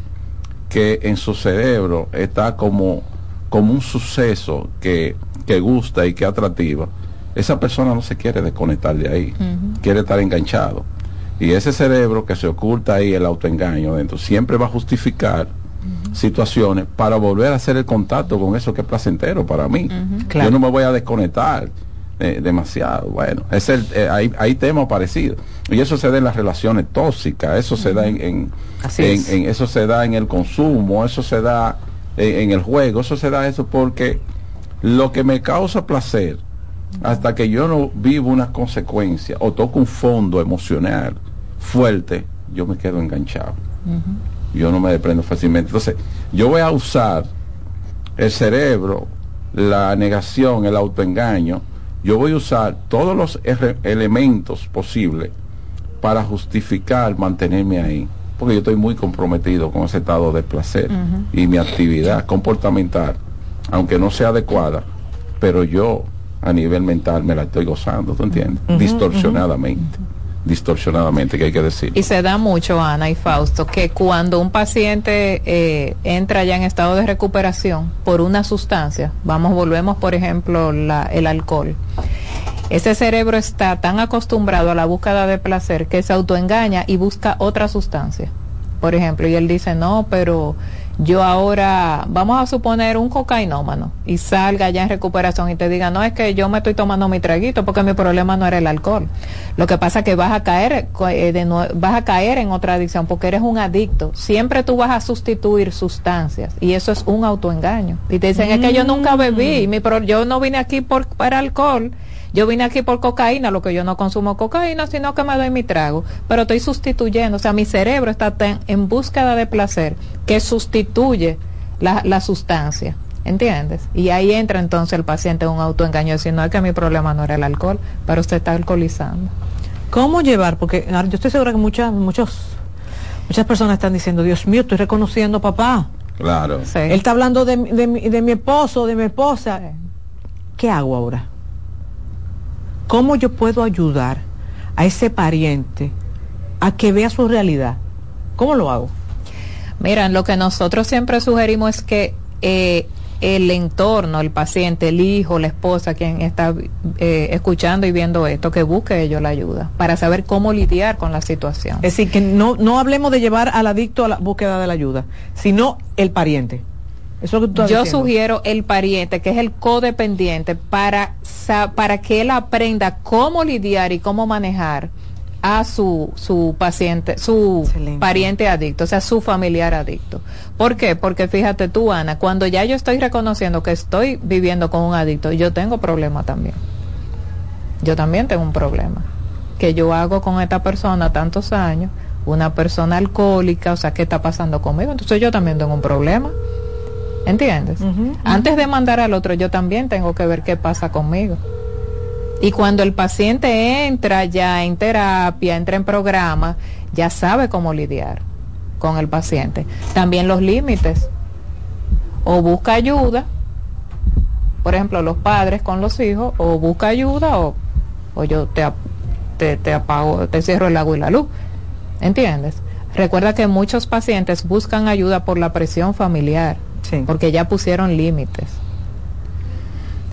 que en su cerebro está como, como un suceso que, que gusta y que atractiva, esa persona no se quiere desconectar de ahí, quiere estar enganchado. Y ese cerebro que se oculta ahí, el autoengaño dentro, siempre va a justificar situaciones para volver a hacer el contacto con eso que es placentero para mí. Yo no me voy a desconectar eh, demasiado. Bueno, es el, eh, hay, hay temas parecidos. Y eso se da en las relaciones tóxicas, eso se da en, en, eso se da en el consumo, eso se da en, el juego, eso se da eso porque lo que me causa placer, hasta que yo no vivo una consecuencia o toco un fondo emocional fuerte, yo me quedo enganchado yo no me desprendo fácilmente. Entonces, yo voy a usar el cerebro, la negación, el autoengaño, yo voy a usar todos los elementos posibles para justificar mantenerme ahí, porque yo estoy muy comprometido con ese estado de placer y mi actividad comportamental, aunque no sea adecuada, pero yo a nivel mental me la estoy gozando, ¿tú entiendes? Distorsionadamente distorsionadamente, que hay que decir. Y se da mucho, Ana y Fausto, que cuando un paciente eh, entra ya en estado de recuperación por una sustancia, vamos, volvemos por ejemplo el alcohol, ese cerebro está tan acostumbrado a la búsqueda de placer que se autoengaña y busca otra sustancia. Por ejemplo, y él dice, no, pero yo ahora, vamos a suponer un cocainómano y salga ya en recuperación y te diga, no es que yo me estoy tomando mi traguito porque mi problema no era el alcohol. Lo que pasa es que vas a caer, eh, de vas a caer en otra adicción porque eres un adicto. Siempre tú vas a sustituir sustancias y eso es un autoengaño. Y te dicen, es que yo nunca bebí, mi yo no vine aquí por, para alcohol yo vine aquí por cocaína, lo que yo no consumo cocaína, sino que me doy mi trago, pero estoy sustituyendo, o sea, mi cerebro está en búsqueda de placer que sustituye la, sustancia. ¿Entiendes? Y ahí entra entonces el paciente en un autoengaño diciendo que mi problema no era el alcohol, pero usted está alcoholizando. ¿Cómo llevar? Porque yo estoy segura que muchas, muchos, muchas personas están diciendo, Dios mío, estoy reconociendo papá. Claro. Él está hablando de, de mi esposo, de mi esposa. ¿Qué hago ahora? ¿Cómo yo puedo ayudar a ese pariente a que vea su realidad? ¿Cómo lo hago? Miren, lo que nosotros siempre sugerimos es que eh, el entorno, el paciente, el hijo, la esposa, quien está eh, escuchando y viendo esto, que busque ellos la ayuda para saber cómo lidiar con la situación. Es decir, que no, no hablemos de llevar al adicto a la búsqueda de la ayuda, sino el pariente. Yo sugiero el pariente, que es el codependiente, para, para que él aprenda cómo lidiar y cómo manejar a su, su paciente, su pariente adicto, o sea, su familiar adicto. ¿Por qué? Porque fíjate tú, Ana, cuando ya yo estoy reconociendo que estoy viviendo con un adicto, yo tengo problema también. Yo también tengo un problema. Que yo hago con esta persona tantos años, una persona alcohólica, o sea, ¿qué está pasando conmigo? Entonces yo también tengo un problema. ¿Entiendes? Antes de mandar al otro, yo también tengo que ver qué pasa conmigo. Y cuando el paciente entra ya en terapia, entra en programa, ya sabe cómo lidiar con el paciente. También los límites. O busca ayuda, por ejemplo, los padres con los hijos, o busca ayuda, o, o yo te, te, te apago, te cierro el agua y la luz. ¿Entiendes? Recuerda que muchos pacientes buscan ayuda por la presión familiar porque ya pusieron límites.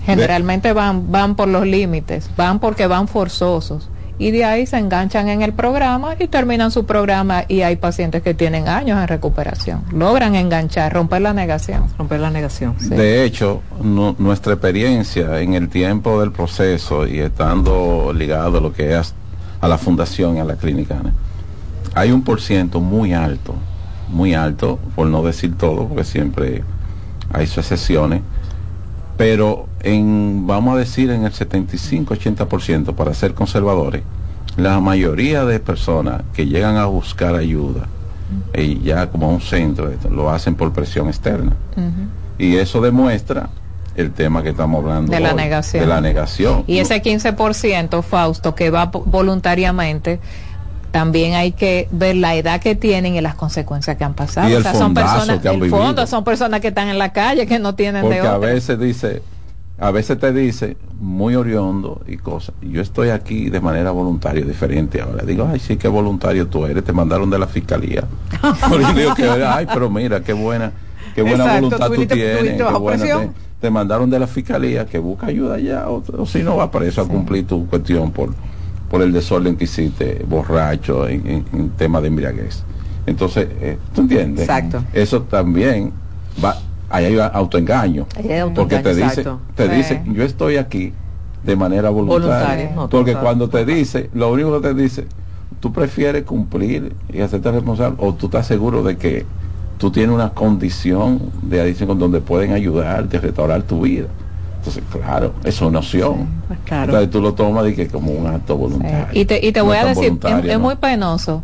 Generalmente van, van por los límites, van porque van forzosos y de ahí se enganchan en el programa y terminan su programa y hay pacientes que tienen años en recuperación. Logran enganchar, romper la negación. Romper la negación. De hecho, nuestra experiencia en el tiempo del proceso y estando ligado a lo que es a la fundación y a la clínica, hay un por ciento muy alto muy alto, por no decir todo, porque siempre hay sus excepciones, pero en, vamos a decir, en el 75-80%, para ser conservadores, la mayoría de personas que llegan a buscar ayuda, y ya como un centro, lo hacen por presión externa. Y eso demuestra el tema que estamos hablando de la negación. De la negación. Y ese 15%, Fausto, que va voluntariamente, también hay que ver la edad que tienen y las consecuencias que han pasado. Y el son personas, que el fondo son personas que están en la calle, que no tienen Porque de a veces dice, a veces te dice muy oriondo y cosas. Yo estoy aquí de manera voluntaria, diferente ahora. Digo, ay, sí, qué voluntario tú eres. Te mandaron de la fiscalía. digo que, ay, pero mira, qué buena, qué buena voluntad tú, tienes. te, mandaron de la fiscalía que busca ayuda ya, o, si no va preso a cumplir tu cuestión por por el desorden que hiciste, borracho, en, en, tema de embriaguez. Entonces, eh, ¿tú entiendes? Exacto. Eso también va, ahí hay autoengaño. porque te dice, te dice, yo estoy aquí de manera voluntaria. porque cuando te dice, lo único que te dice, tú prefieres cumplir y hacerte responsable o tú estás seguro de que tú tienes una condición de adicción con donde pueden ayudarte a restaurar tu vida. Entonces, claro, es una opción. Pues Entonces tú lo tomas de que como un acto voluntario. Y te, y te voy a decir, es, muy penoso.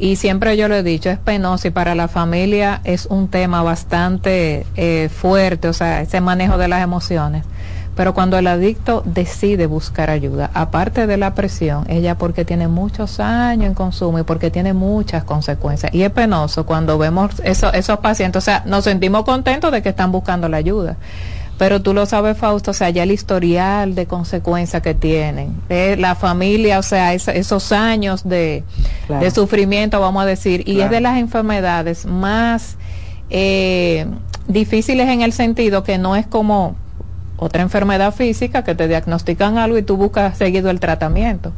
Y siempre yo lo he dicho, es penoso y para la familia es un tema bastante eh, fuerte, o sea, ese manejo de las emociones. Pero cuando el adicto decide buscar ayuda, aparte de la presión, ella porque tiene muchos años en consumo y porque tiene muchas consecuencias. Y es penoso cuando vemos eso, esos pacientes, o sea, nos sentimos contentos de que están buscando la ayuda. Pero tú lo sabes, Fausto, o sea, ya el historial de consecuencias que tienen, la familia, o sea, esos años de, sufrimiento, vamos a decir, y es de las enfermedades más eh, difíciles en el sentido que no es como otra enfermedad física que te diagnostican algo y tú buscas seguido el tratamiento.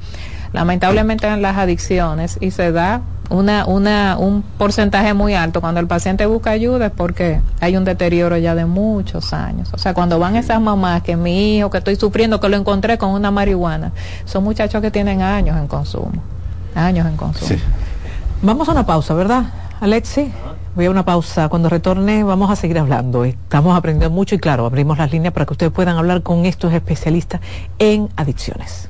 Lamentablemente en las adicciones y se da una, una, un porcentaje muy alto cuando el paciente busca ayuda es porque hay un deterioro ya de muchos años. O sea, cuando van esas mamás que mi hijo, que estoy sufriendo, que lo encontré con una marihuana, son muchachos que tienen años en consumo. Años en consumo. Vamos a una pausa, ¿verdad, Alexi? Voy a una pausa. Cuando retorne vamos a seguir hablando. Estamos aprendiendo mucho y claro, abrimos las líneas para que ustedes puedan hablar con estos especialistas en adicciones.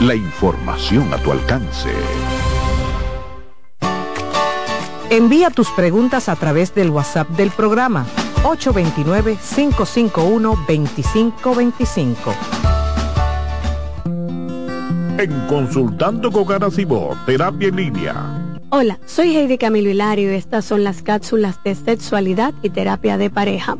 La información a tu alcance. Envía tus preguntas a través del WhatsApp del programa 829-551-2525 en Consultando con Garacimo, Terapia en Línea. Hola, soy Heidi Camilo Hilario y estas son las cápsulas de sexualidad y terapia de pareja.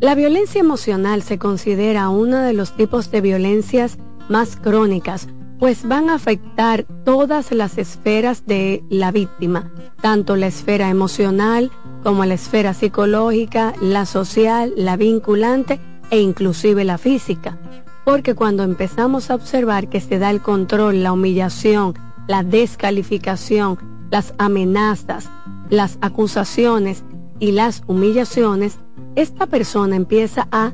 La violencia emocional se considera uno de los tipos de violencias más crónicas, pues van a afectar todas las esferas de la víctima, tanto la esfera emocional como la esfera psicológica, la social, la vinculante e inclusive la física. Porque cuando empezamos a observar que se da el control, la humillación, la descalificación, las amenazas, las acusaciones y las humillaciones, esta persona empieza a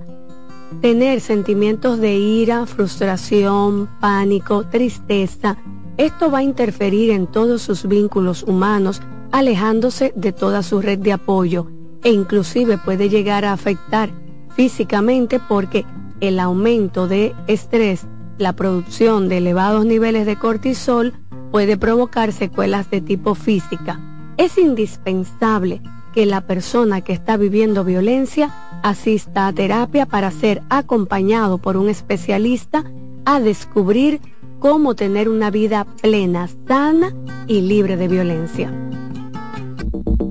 tener sentimientos de ira, frustración, pánico, tristeza. Esto va a interferir en todos sus vínculos humanos, alejándose de toda su red de apoyo e inclusive puede llegar a afectar físicamente porque el aumento de estrés, la producción de elevados niveles de cortisol puede provocar secuelas de tipo física. Es indispensable que la persona que está viviendo violencia asista a terapia para ser acompañado por un especialista a descubrir cómo tener una vida plena, sana y libre de violencia.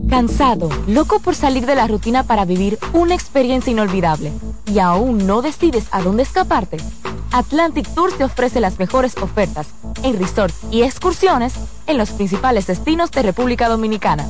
Cansado, loco por salir de la rutina para vivir una experiencia inolvidable y aún no decides a dónde escaparte. Atlantic Tours te ofrece las mejores ofertas en resorts y excursiones en los principales destinos de República Dominicana.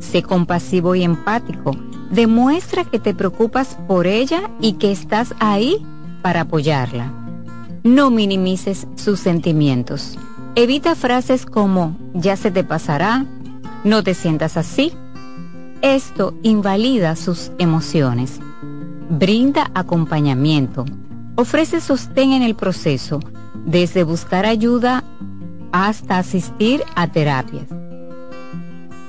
Sé compasivo y empático, demuestra que te preocupas por ella y que estás ahí para apoyarla. No minimices sus sentimientos. Evita frases como ya se te pasará, no te sientas así. Esto invalida sus emociones. Brinda acompañamiento. Ofrece sostén en el proceso, desde buscar ayuda hasta asistir a terapias.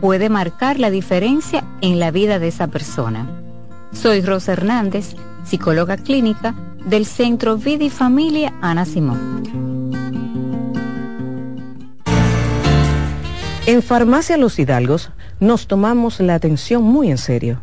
puede marcar la diferencia en la vida de esa persona. Soy Rosa Hernández, psicóloga clínica del Centro Vida y Familia Ana Simón. En Farmacia Los Hidalgos nos tomamos la atención muy en serio.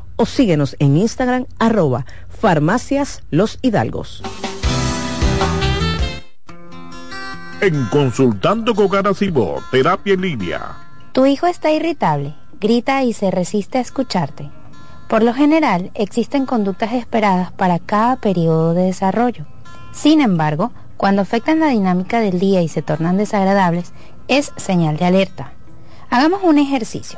o síguenos en Instagram arroba farmacias los hidalgos. En Consultando con Garacimo, Terapia en Línea. Tu hijo está irritable, grita y se resiste a escucharte. Por lo general, existen conductas esperadas para cada periodo de desarrollo. Sin embargo, cuando afectan la dinámica del día y se tornan desagradables, es señal de alerta. Hagamos un ejercicio.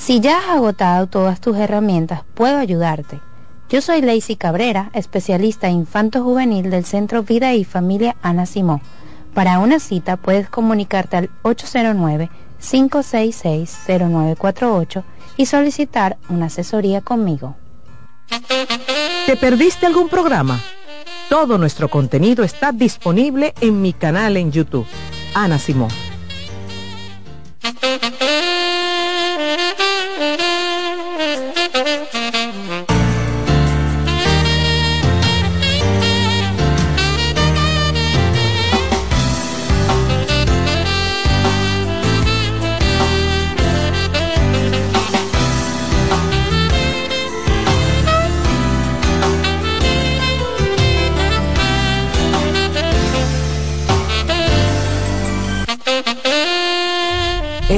Si ya has agotado todas tus herramientas, puedo ayudarte. Yo soy Lacey Cabrera, especialista infanto-juvenil del Centro Vida y Familia Ana Simó. Para una cita puedes comunicarte al 809-566-0948 y solicitar una asesoría conmigo. ¿Te perdiste algún programa? Todo nuestro contenido está disponible en mi canal en YouTube, Ana Simón.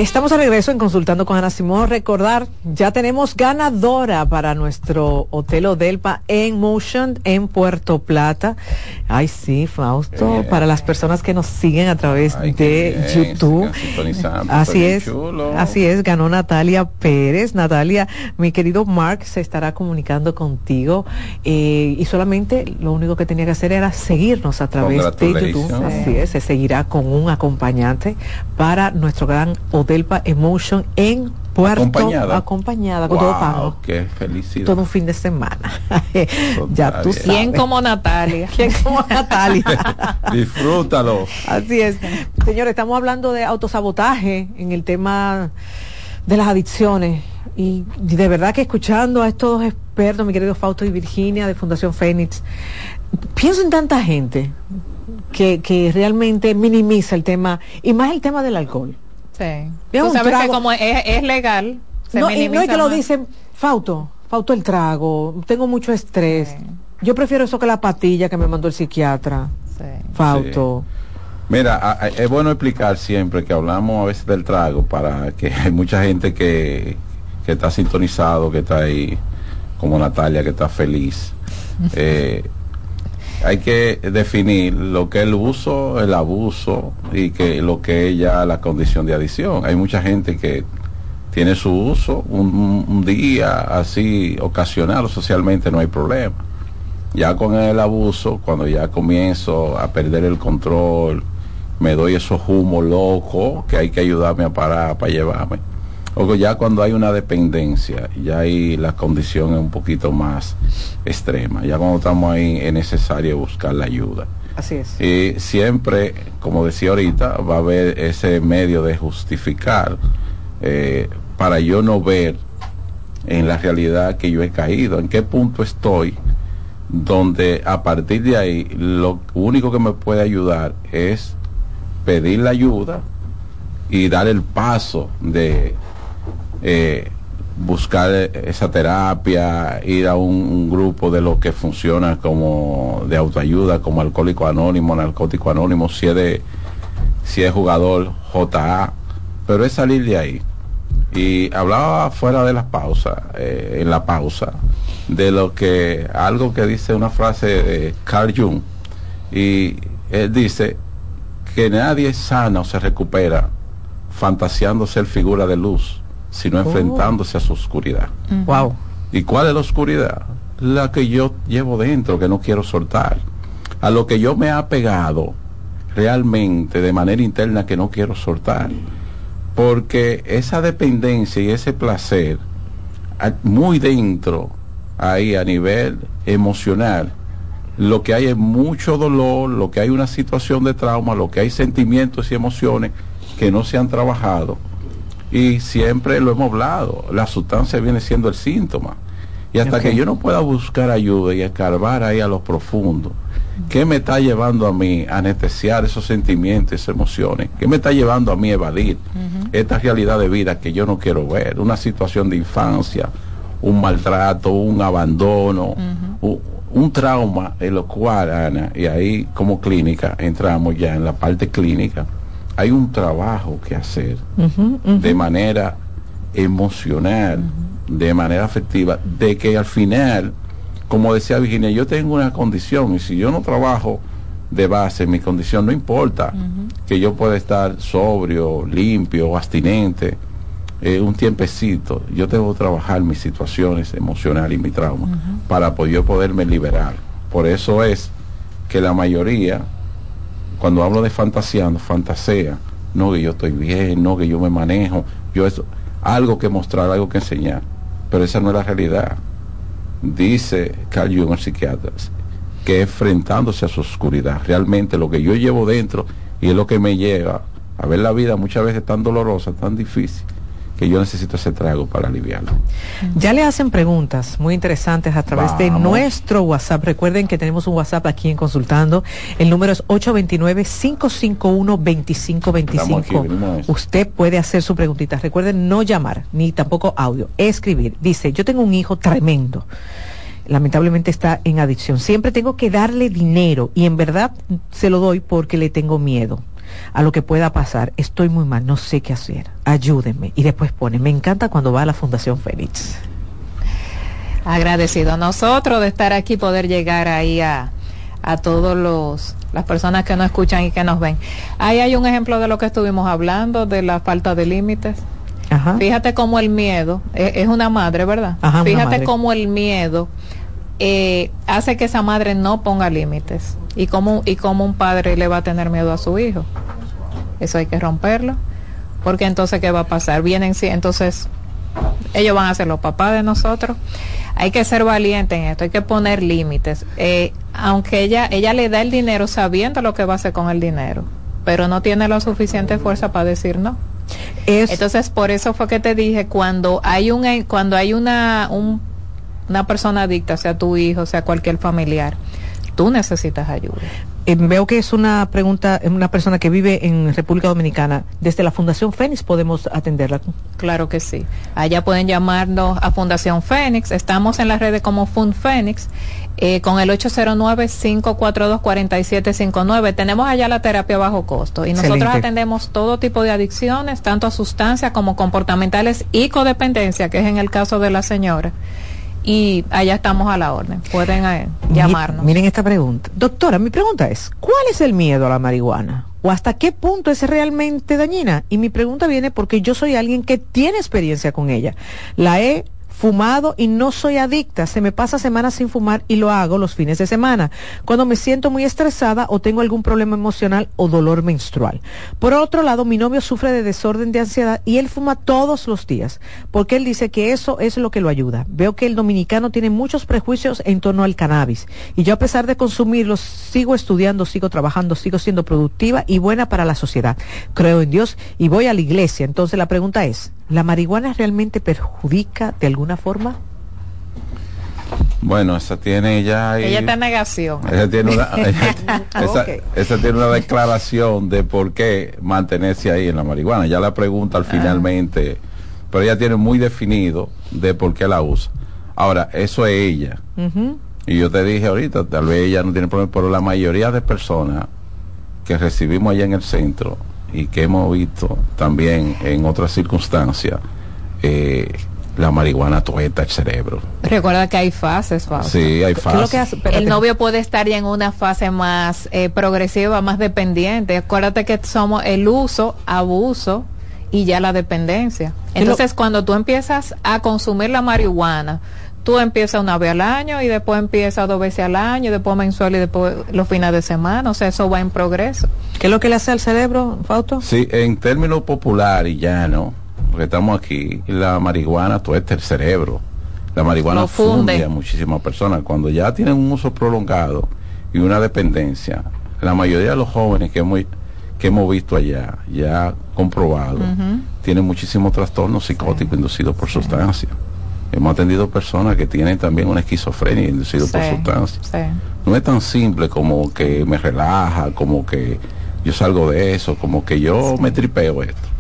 Estamos de regreso en Consultando con Ana Simón. Recordar, ya tenemos ganadora para nuestro Hotel Odelpa en Motion en Puerto Plata. Ay, sí, Fausto, para las personas que nos siguen a través de YouTube. Así es, así es, ganó Natalia Pérez. Natalia, mi querido Mark se estará comunicando contigo eh, y solamente lo único que tenía que hacer era seguirnos a través de YouTube. Así es, se seguirá con un acompañante para nuestro gran Odelpa Emotion en Puerto acompañada, acompañada con todo pago. Qué felicidad. Todo un fin de semana. ya tú sabes. ¿Quién como Natalia? ¿Quién como Natalia? Disfrútalo. Así es. Señores, estamos hablando de autosabotaje en el tema de las adicciones. Y de verdad que escuchando a estos dos expertos, mi querido Fausto y Virginia de Fundación Fénix, pienso en tanta gente que, que realmente minimiza el tema, y más el tema del alcohol. Sí. Tú sabes que como es, es legal, se no, y, no que lo dicen, Fauto, Fauto el trago, tengo mucho estrés. Yo prefiero eso que la patilla que me mandó el psiquiatra. Fauto. Mira, a- a- es bueno explicar siempre que hablamos a veces del trago para que hay mucha gente que, que está sintonizado, que está ahí, como Natalia, que está feliz. Eh, hay que definir lo que es el uso, el abuso y que lo que es ya la condición de adicción. Hay mucha gente que tiene su uso un, un- día así ocasional socialmente no hay problema. Ya con el abuso, cuando ya comienzo a perder el control, me doy esos humos locos que hay que ayudarme a parar para llevarme. O ya cuando hay una dependencia, ya ahí la condición es un poquito más extrema. Ya cuando estamos ahí es necesario buscar la ayuda. Así es. Y siempre, como decía ahorita, va a haber ese medio de justificar eh, para yo no ver en la realidad que yo he caído, en qué punto estoy, donde a partir de ahí lo único que me puede ayudar es pedir la ayuda y dar el paso de eh, buscar esa terapia, ir a un, grupo de lo que funciona como de autoayuda, como alcohólico anónimo, narcótico anónimo, si es de si es jugador JA, pero es salir de ahí. Y hablaba fuera de la pausa, eh, en la pausa, de lo que, algo que dice una frase de Carl Jung, y él dice que nadie sana o se recupera fantaseando ser figura de luz, sino Oh. enfrentándose a su oscuridad. Wow. ¿Y cuál es la oscuridad? La que yo llevo dentro, que no quiero soltar. A lo que yo me he apegado realmente de manera interna que no quiero soltar. Porque esa dependencia y ese placer, muy dentro, ahí a nivel emocional, lo que hay es mucho dolor, lo que hay una situación de trauma, lo que hay sentimientos y emociones que no se han trabajado. Y siempre lo hemos hablado, la sustancia viene siendo el síntoma. Y hasta que yo no pueda buscar ayuda y escarbar ahí a lo profundo, ¿qué me está llevando a mí a anestesiar esos sentimientos, esas emociones? ¿Qué me está llevando a mí a evadir esta realidad de vida que yo no quiero ver? Una situación de infancia, un maltrato, un abandono, u- un trauma en lo cual, Ana, y ahí como clínica, entramos ya en la parte clínica, hay un trabajo que hacer de manera emocional, de manera afectiva, de que al final, como decía Virginia, yo tengo una condición y si yo no trabajo de base mi condición, no importa que yo pueda estar sobrio, limpio, abstinente, eh, un tiempecito, yo tengo que trabajar mis situaciones emocionales y mi trauma para po- yo poderme liberar. Por eso es que la mayoría, cuando hablo de fantaseando, fantasea, no que yo estoy bien, no que yo me manejo, yo eso, algo que mostrar, algo que enseñar, pero esa no es la realidad. Dice Carl Jung, el psiquiatra, que enfrentándose a su oscuridad, realmente lo que yo llevo dentro y es lo que me lleva a ver la vida muchas veces tan dolorosa, tan difícil, que yo necesito ese trago para aliviarlo. Ya le hacen preguntas muy interesantes a través de nuestro WhatsApp. Recuerden que tenemos un WhatsApp aquí en Consultando. El número es 829-551-2525. Estamos aquí, venimos a eso. Usted puede hacer su preguntita. Recuerden no llamar, ni tampoco audio, escribir. Dice, yo tengo un hijo tremendo. Lamentablemente está en adicción. Siempre tengo que darle dinero y en verdad se lo doy porque le tengo miedo. A lo que pueda pasar. Estoy muy mal, no sé qué hacer. Ayúdenme. Y después pone, me encanta cuando va a la Fundación Fénix. Agradecido a nosotros de estar aquí, poder llegar ahí a, a todos los las personas que nos escuchan y que nos ven. Ahí hay un ejemplo de lo que estuvimos hablando, de la falta de límites. Fíjate cómo el miedo, es, es una madre, ¿verdad? Fíjate cómo el miedo eh, hace que esa madre no ponga límites y cómo, y cómo un padre le va a tener miedo a su hijo. Eso hay que romperlo, porque entonces, ¿qué va a pasar? Vienen, sí, entonces ellos van a ser los papás de nosotros. Hay que ser valiente en esto, hay que poner límites. Eh, aunque ella, ella le da el dinero sabiendo lo que va a hacer con el dinero, pero no tiene la suficiente fuerza para decir no. Entonces, por eso fue que te dije, cuando hay un, cuando hay una, una persona adicta, sea tu hijo, sea cualquier familiar, tú necesitas ayuda. Eh, veo que es una pregunta, una persona que vive en República Dominicana. Desde la Fundación Fénix podemos atenderla. Claro que sí. Allá pueden llamarnos a Fundación Fénix. Estamos en las redes como Fund Fénix. Eh, con el 809-542-4759. Tenemos allá la terapia bajo costo y nosotros atendemos todo tipo de adicciones, tanto a sustancias como comportamentales y codependencia, que es en el caso de la señora y allá estamos a la orden. Pueden eh, llamarnos. Miren esta pregunta. Doctora, mi pregunta es, ¿cuál es el miedo a la marihuana? ¿O hasta qué punto es realmente dañina? Y mi pregunta viene porque yo soy alguien que tiene experiencia con ella. La he fumado y no soy adicta. Se me pasa semanas sin fumar y lo hago los fines de semana, cuando me siento muy estresada o tengo algún problema emocional o dolor menstrual. Por otro lado, mi novio sufre de desorden de ansiedad y él fuma todos los días, porque él dice que eso es lo que lo ayuda. Veo que el dominicano tiene muchos prejuicios en torno al cannabis y yo a pesar de consumirlos sigo estudiando, sigo trabajando, sigo siendo productiva y buena para la sociedad. Creo en Dios y voy a la iglesia. Entonces la pregunta es, ¿La marihuana realmente perjudica de alguna forma? Bueno, esa tiene ya... ella está en negación. Esa tiene, una, esa, tiene una declaración de por qué mantenerse ahí en la marihuana. Ya la pregunta al ah. finalmente, pero ella tiene muy definido de por qué la usa. Ahora, eso es ella. Y yo te dije ahorita, tal vez ella no tiene problema, pero la mayoría de personas que recibimos allá en el centro y que hemos visto también en otras circunstancias, eh, la marihuana tueta el cerebro. Recuerda que hay fases, Sí, hay fases. el novio puede estar ya en una fase más eh, progresiva, más dependiente. Acuérdate que somos el uso, abuso y ya la dependencia. Entonces, cuando tú empiezas a consumir la marihuana, tú empiezas una vez al año y después empiezas dos veces al año, y después mensual y después los fines de semana, o sea, eso va en progreso. ¿Qué es lo que le hace al cerebro, Fausto? Sí, en términos popular y llano, porque estamos aquí, la marihuana tuesta el cerebro. La marihuana funde a muchísimas personas. Cuando ya tienen un uso prolongado y una dependencia, la mayoría de los jóvenes que hemos, que hemos visto allá, ya comprobado, tienen muchísimos trastornos psicóticos inducidos por sustancias. Hemos atendido personas que tienen también una esquizofrenia inducida por sustancias. No es tan simple como que me relaja, como que yo salgo de eso, como que yo me tripeo esto.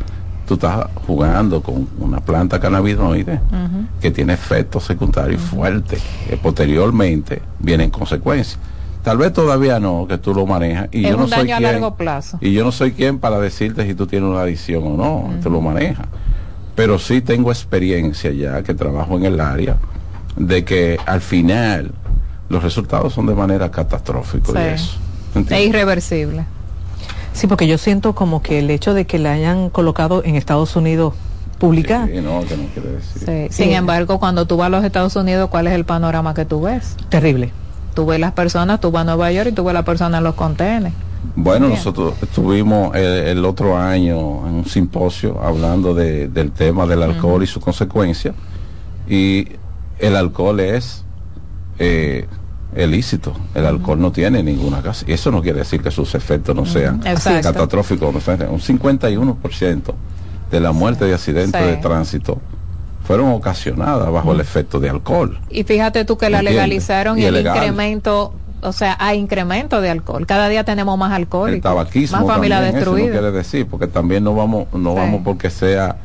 Tú estás jugando con una planta cannabinoide que tiene efectos secundarios fuertes, que posteriormente vienen consecuencias. Tal vez todavía no, que tú lo manejas. Y yo no soy quien, largo plazo. Y yo no soy quien para decirte si tú tienes una adicción o no, tú lo manejas pero sí tengo experiencia ya que trabajo en el área de que al final los resultados son de manera catastrófica y eso. Es irreversible. Sí, porque yo siento como que el hecho de que la hayan colocado en Estados Unidos pública. Sí, no, que no quiere decir. Sin embargo, cuando tú vas a los Estados Unidos, ¿cuál es el panorama que tú ves? Terrible. Tú ves las personas, tú vas a Nueva York y tú ves las personas en los contenedores. Bueno, nosotros estuvimos el, otro año en un simposio hablando del tema del alcohol y su consecuencia. Y el alcohol es eh, ilícito. El alcohol no tiene ninguna casa. Y eso no quiere decir que sus efectos no sean catastróficos. Un 51% de la muerte de accidentes de tránsito fueron ocasionadas bajo el efecto de alcohol. Y fíjate tú que la legalizaron y el incremento o sea, hay incremento de alcohol. Cada día tenemos más alcohol. El tabaquismo más familia destruida. Eso no quiere decir, porque también no vamos, no vamos porque sea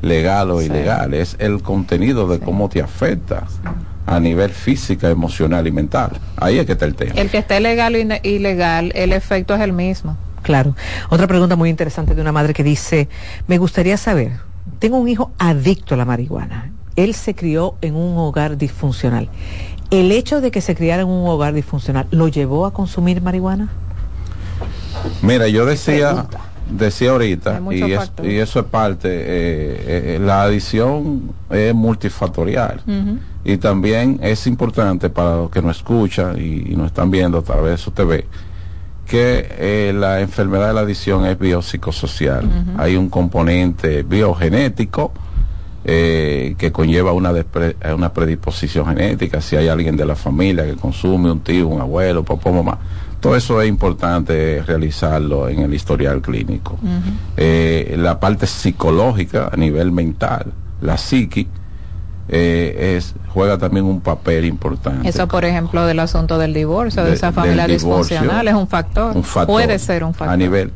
legal o ilegal, es el contenido de cómo te afecta a nivel física, emocional y mental. Ahí es que está el tema. El que esté legal o ilegal, el efecto es el mismo. Claro. Otra pregunta muy interesante de una madre que dice, me gustaría saber, tengo un hijo adicto a la marihuana. Él se crió en un hogar disfuncional. ¿El hecho de que se criara en un hogar disfuncional lo llevó a consumir marihuana? Mira, yo decía, decía ahorita, y, eso es parte, eh, eh, la adición es multifactorial. Y también es importante para los que nos escuchan y, nos están viendo a través de su TV, que eh, la enfermedad de la adicción es biopsicosocial. Hay un componente biogenético que conlleva una, una predisposición genética, si hay alguien de la familia que consume, un tío, un abuelo, papá, mamá todo eso es importante realizarlo en el historial clínico. Eh, la parte psicológica a nivel mental, la psiqui, eh, es, juega también un papel importante. Eso, por ejemplo, del asunto del divorcio, de, esa familia disfuncional, es un factor. un factor. Puede ser un factor. A nivel.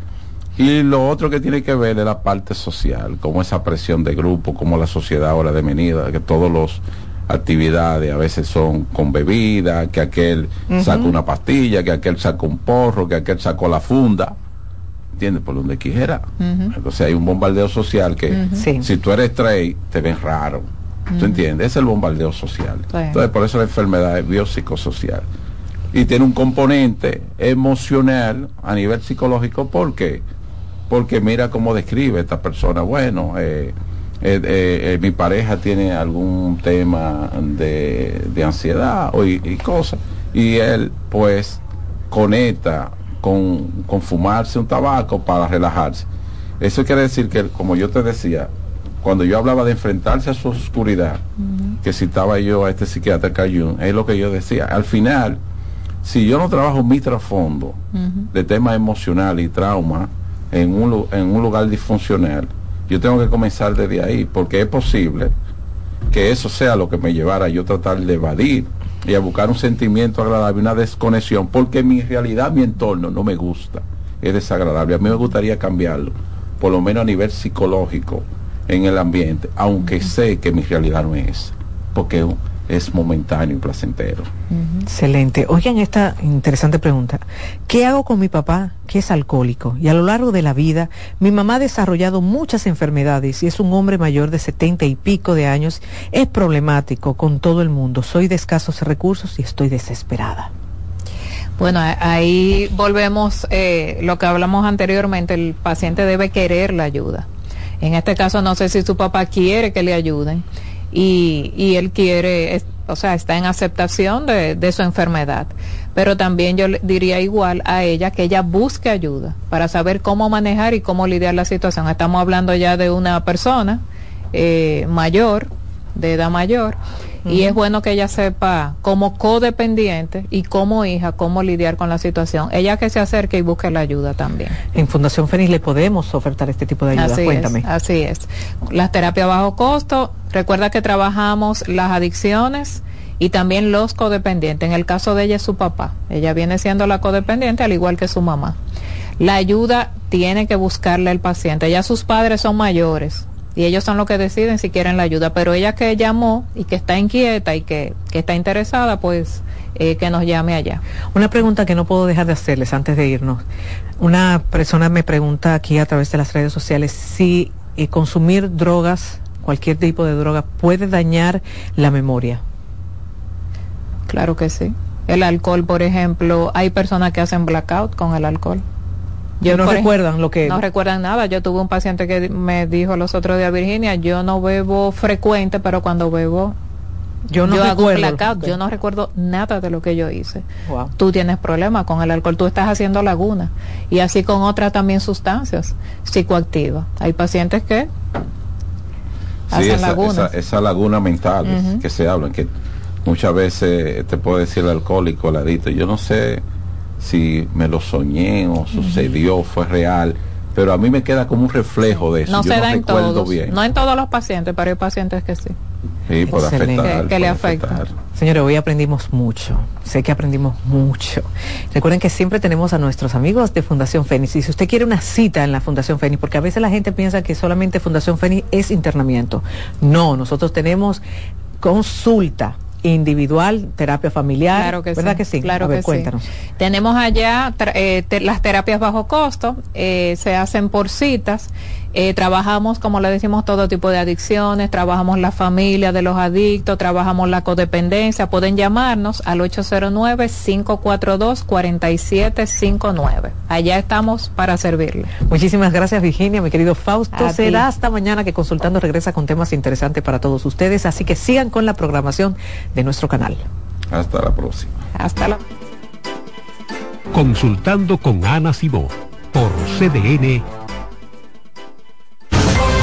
Y lo otro que tiene que ver es la parte social, como esa presión de grupo, como la sociedad ahora de venida, que todos los actividades, a veces son con bebida, que aquel saca una pastilla, que aquel saca un porro, que aquel sacó la funda, ¿entiendes? Por donde quiera. Entonces hay un bombardeo social que si tú eres straight, te ven raro. ¿Tú entiendes? Es el bombardeo social. Entonces por eso la enfermedad es biopsicosocial. Y tiene un componente emocional a nivel psicológico, ¿por qué? Porque mira cómo describe esta persona, bueno, eh, eh, eh, mi pareja tiene algún tema de, ansiedad o, y, cosas, y él pues conecta con, fumarse un tabaco para relajarse. Eso quiere decir que, como yo te decía, cuando yo hablaba de enfrentarse a su oscuridad, que citaba yo a este psiquiatra Cayun, es lo que yo decía. Al final, si yo no trabajo mi trasfondo de tema emocional y trauma en un, en un lugar disfuncional, yo tengo que comenzar desde ahí, porque es posible que eso sea lo que me llevara a yo tratar de evadir y a buscar un sentimiento agradable, una desconexión, porque mi realidad, mi entorno no me gusta, es desagradable. A mí me gustaría cambiarlo, por lo menos a nivel psicológico, en el ambiente, aunque sé que mi realidad no es, porque es momentáneo y placentero. Excelente. Oigan esta interesante pregunta. ¿Qué hago con mi papá que es alcohólico? Y a lo largo de la vida, mi mamá ha desarrollado muchas enfermedades y es un hombre mayor de setenta y pico de años. Es problemático con todo el mundo. Soy de escasos recursos y estoy desesperada. Bueno, ahí volvemos eh, lo que hablamos anteriormente. El paciente debe querer la ayuda. En este caso, no sé si su papá quiere que le ayuden y, y él quiere, o sea, está en aceptación de, de su enfermedad. Pero también yo diría igual a ella que ella busque ayuda para saber cómo manejar y cómo lidiar la situación. Estamos hablando ya de una persona eh, mayor, de edad mayor, y es bueno que ella sepa como codependiente y como hija cómo lidiar con la situación. Ella que se acerque y busque la ayuda también. En Fundación Fénix le podemos ofertar este tipo de ayuda. Así Cuéntame. Es, así es. Las terapias bajo costo, recuerda que trabajamos las adicciones y también los codependientes. En el caso de ella es su papá. Ella viene siendo la codependiente al igual que su mamá. La ayuda tiene que buscarle el paciente. Ya sus padres son mayores y ellos son los que deciden si quieren la ayuda, pero ella que llamó y que está inquieta y que, está interesada, pues eh, que nos llame allá. Una pregunta que no puedo dejar de hacerles antes de irnos. Una persona me pregunta aquí a través de las redes sociales si eh, consumir drogas, cualquier tipo de droga, puede dañar la memoria. Claro que sí. El alcohol, por ejemplo, hay personas que hacen blackout con el alcohol. Yo no recuerdan lo que... No recuerdan nada. Yo tuve un paciente que me dijo los otros días, Virginia, yo no bebo frecuente, pero cuando bebo... Yo no recuerdo. yo no recuerdo nada de lo que yo hice. Tú tienes problemas con el alcohol, tú estás haciendo laguna. Y así con otras también sustancias psicoactivas. Hay pacientes que hacen lagunas. Esa, laguna mental que se habla, que muchas veces te puede decir el alcohólico, el adicto. Yo no sé si me lo soñé o sucedió, fue real, pero a mí me queda como un reflejo de eso. No se da en todos, no en todos los pacientes, pero hay pacientes que sí. Sí, por afectar. Que, le afecta. Señores, hoy aprendimos mucho. Sé que aprendimos mucho. Recuerden que siempre tenemos a nuestros amigos de Fundación Fénix. Y si usted quiere una cita en la Fundación Fénix, porque a veces la gente piensa que solamente Fundación Fénix es internamiento. No, nosotros tenemos consulta individual, terapia familiar. Claro que ¿Verdad sí, que sí? Claro A ver, que cuéntanos. sí. Tenemos allá eh, te- las terapias bajo costo, eh, se hacen por citas. Eh, trabajamos, como le decimos, todo tipo de adicciones, trabajamos la familia de los adictos, trabajamos la codependencia. Pueden llamarnos al 809-542-4759. Allá estamos para servirle. Muchísimas gracias Virginia, mi querido Fausto. A ti. Será hasta mañana que Consultando regresa con temas interesantes para todos ustedes, así que sigan con la programación de nuestro canal. Hasta la próxima. Hasta la Consultando con Ana Simó por CDN.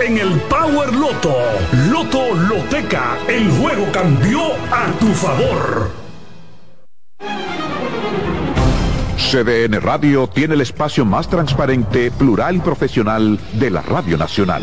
en el Power Loto. Loto Loteca, el juego cambió a tu favor. CDN Radio tiene el espacio más transparente, plural y profesional de la Radio Nacional.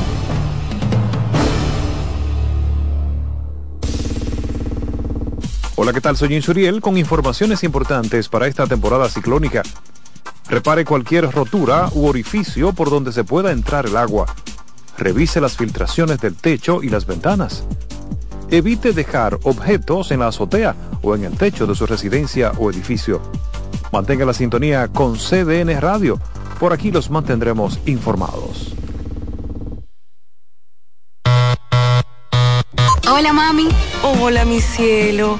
Hola, ¿qué tal? Soy Insuriel con informaciones importantes para esta temporada ciclónica. Repare cualquier rotura u orificio por donde se pueda entrar el agua. Revise las filtraciones del techo y las ventanas. Evite dejar objetos en la azotea o en el techo de su residencia o edificio. Mantenga la sintonía con CDN Radio. Por aquí los mantendremos informados. Hola mami. Hola mi cielo.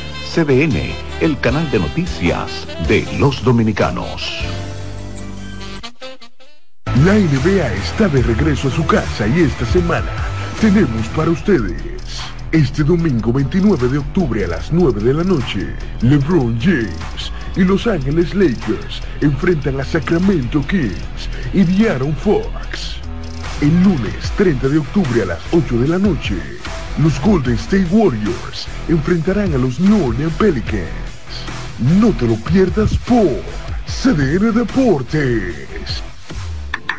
CDN, el canal de noticias de los dominicanos. La NBA está de regreso a su casa y esta semana tenemos para ustedes. Este domingo 29 de octubre a las 9 de la noche, LeBron James y Los Ángeles Lakers enfrentan a Sacramento Kings y De'Aaron Fox. El lunes 30 de octubre a las 8 de la noche, los Golden State Warriors enfrentarán a los New Orleans Pelicans. No te lo pierdas por CDN Deportes.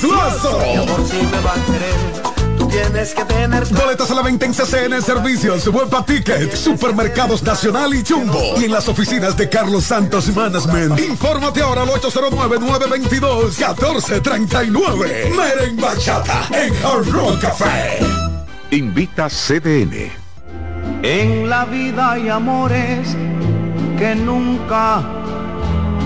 Suazo. Mi amor, si me va a querer, tú tienes que tener. Boletas a la venta en CCN Servicios, Huepa Ticket, Supermercados Nacional y Jumbo. Y en las oficinas de Carlos Santos Management. Infórmate ahora al 809-922-1439. Meren Bachata en Hard Rock Café. Invita CDN. En la vida hay amores que nunca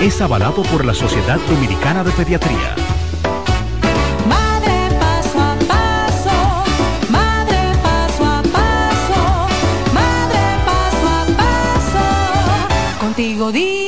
es avalado por la Sociedad Dominicana de Pediatría. Madre paso a paso, madre paso a paso, madre paso a paso, contigo día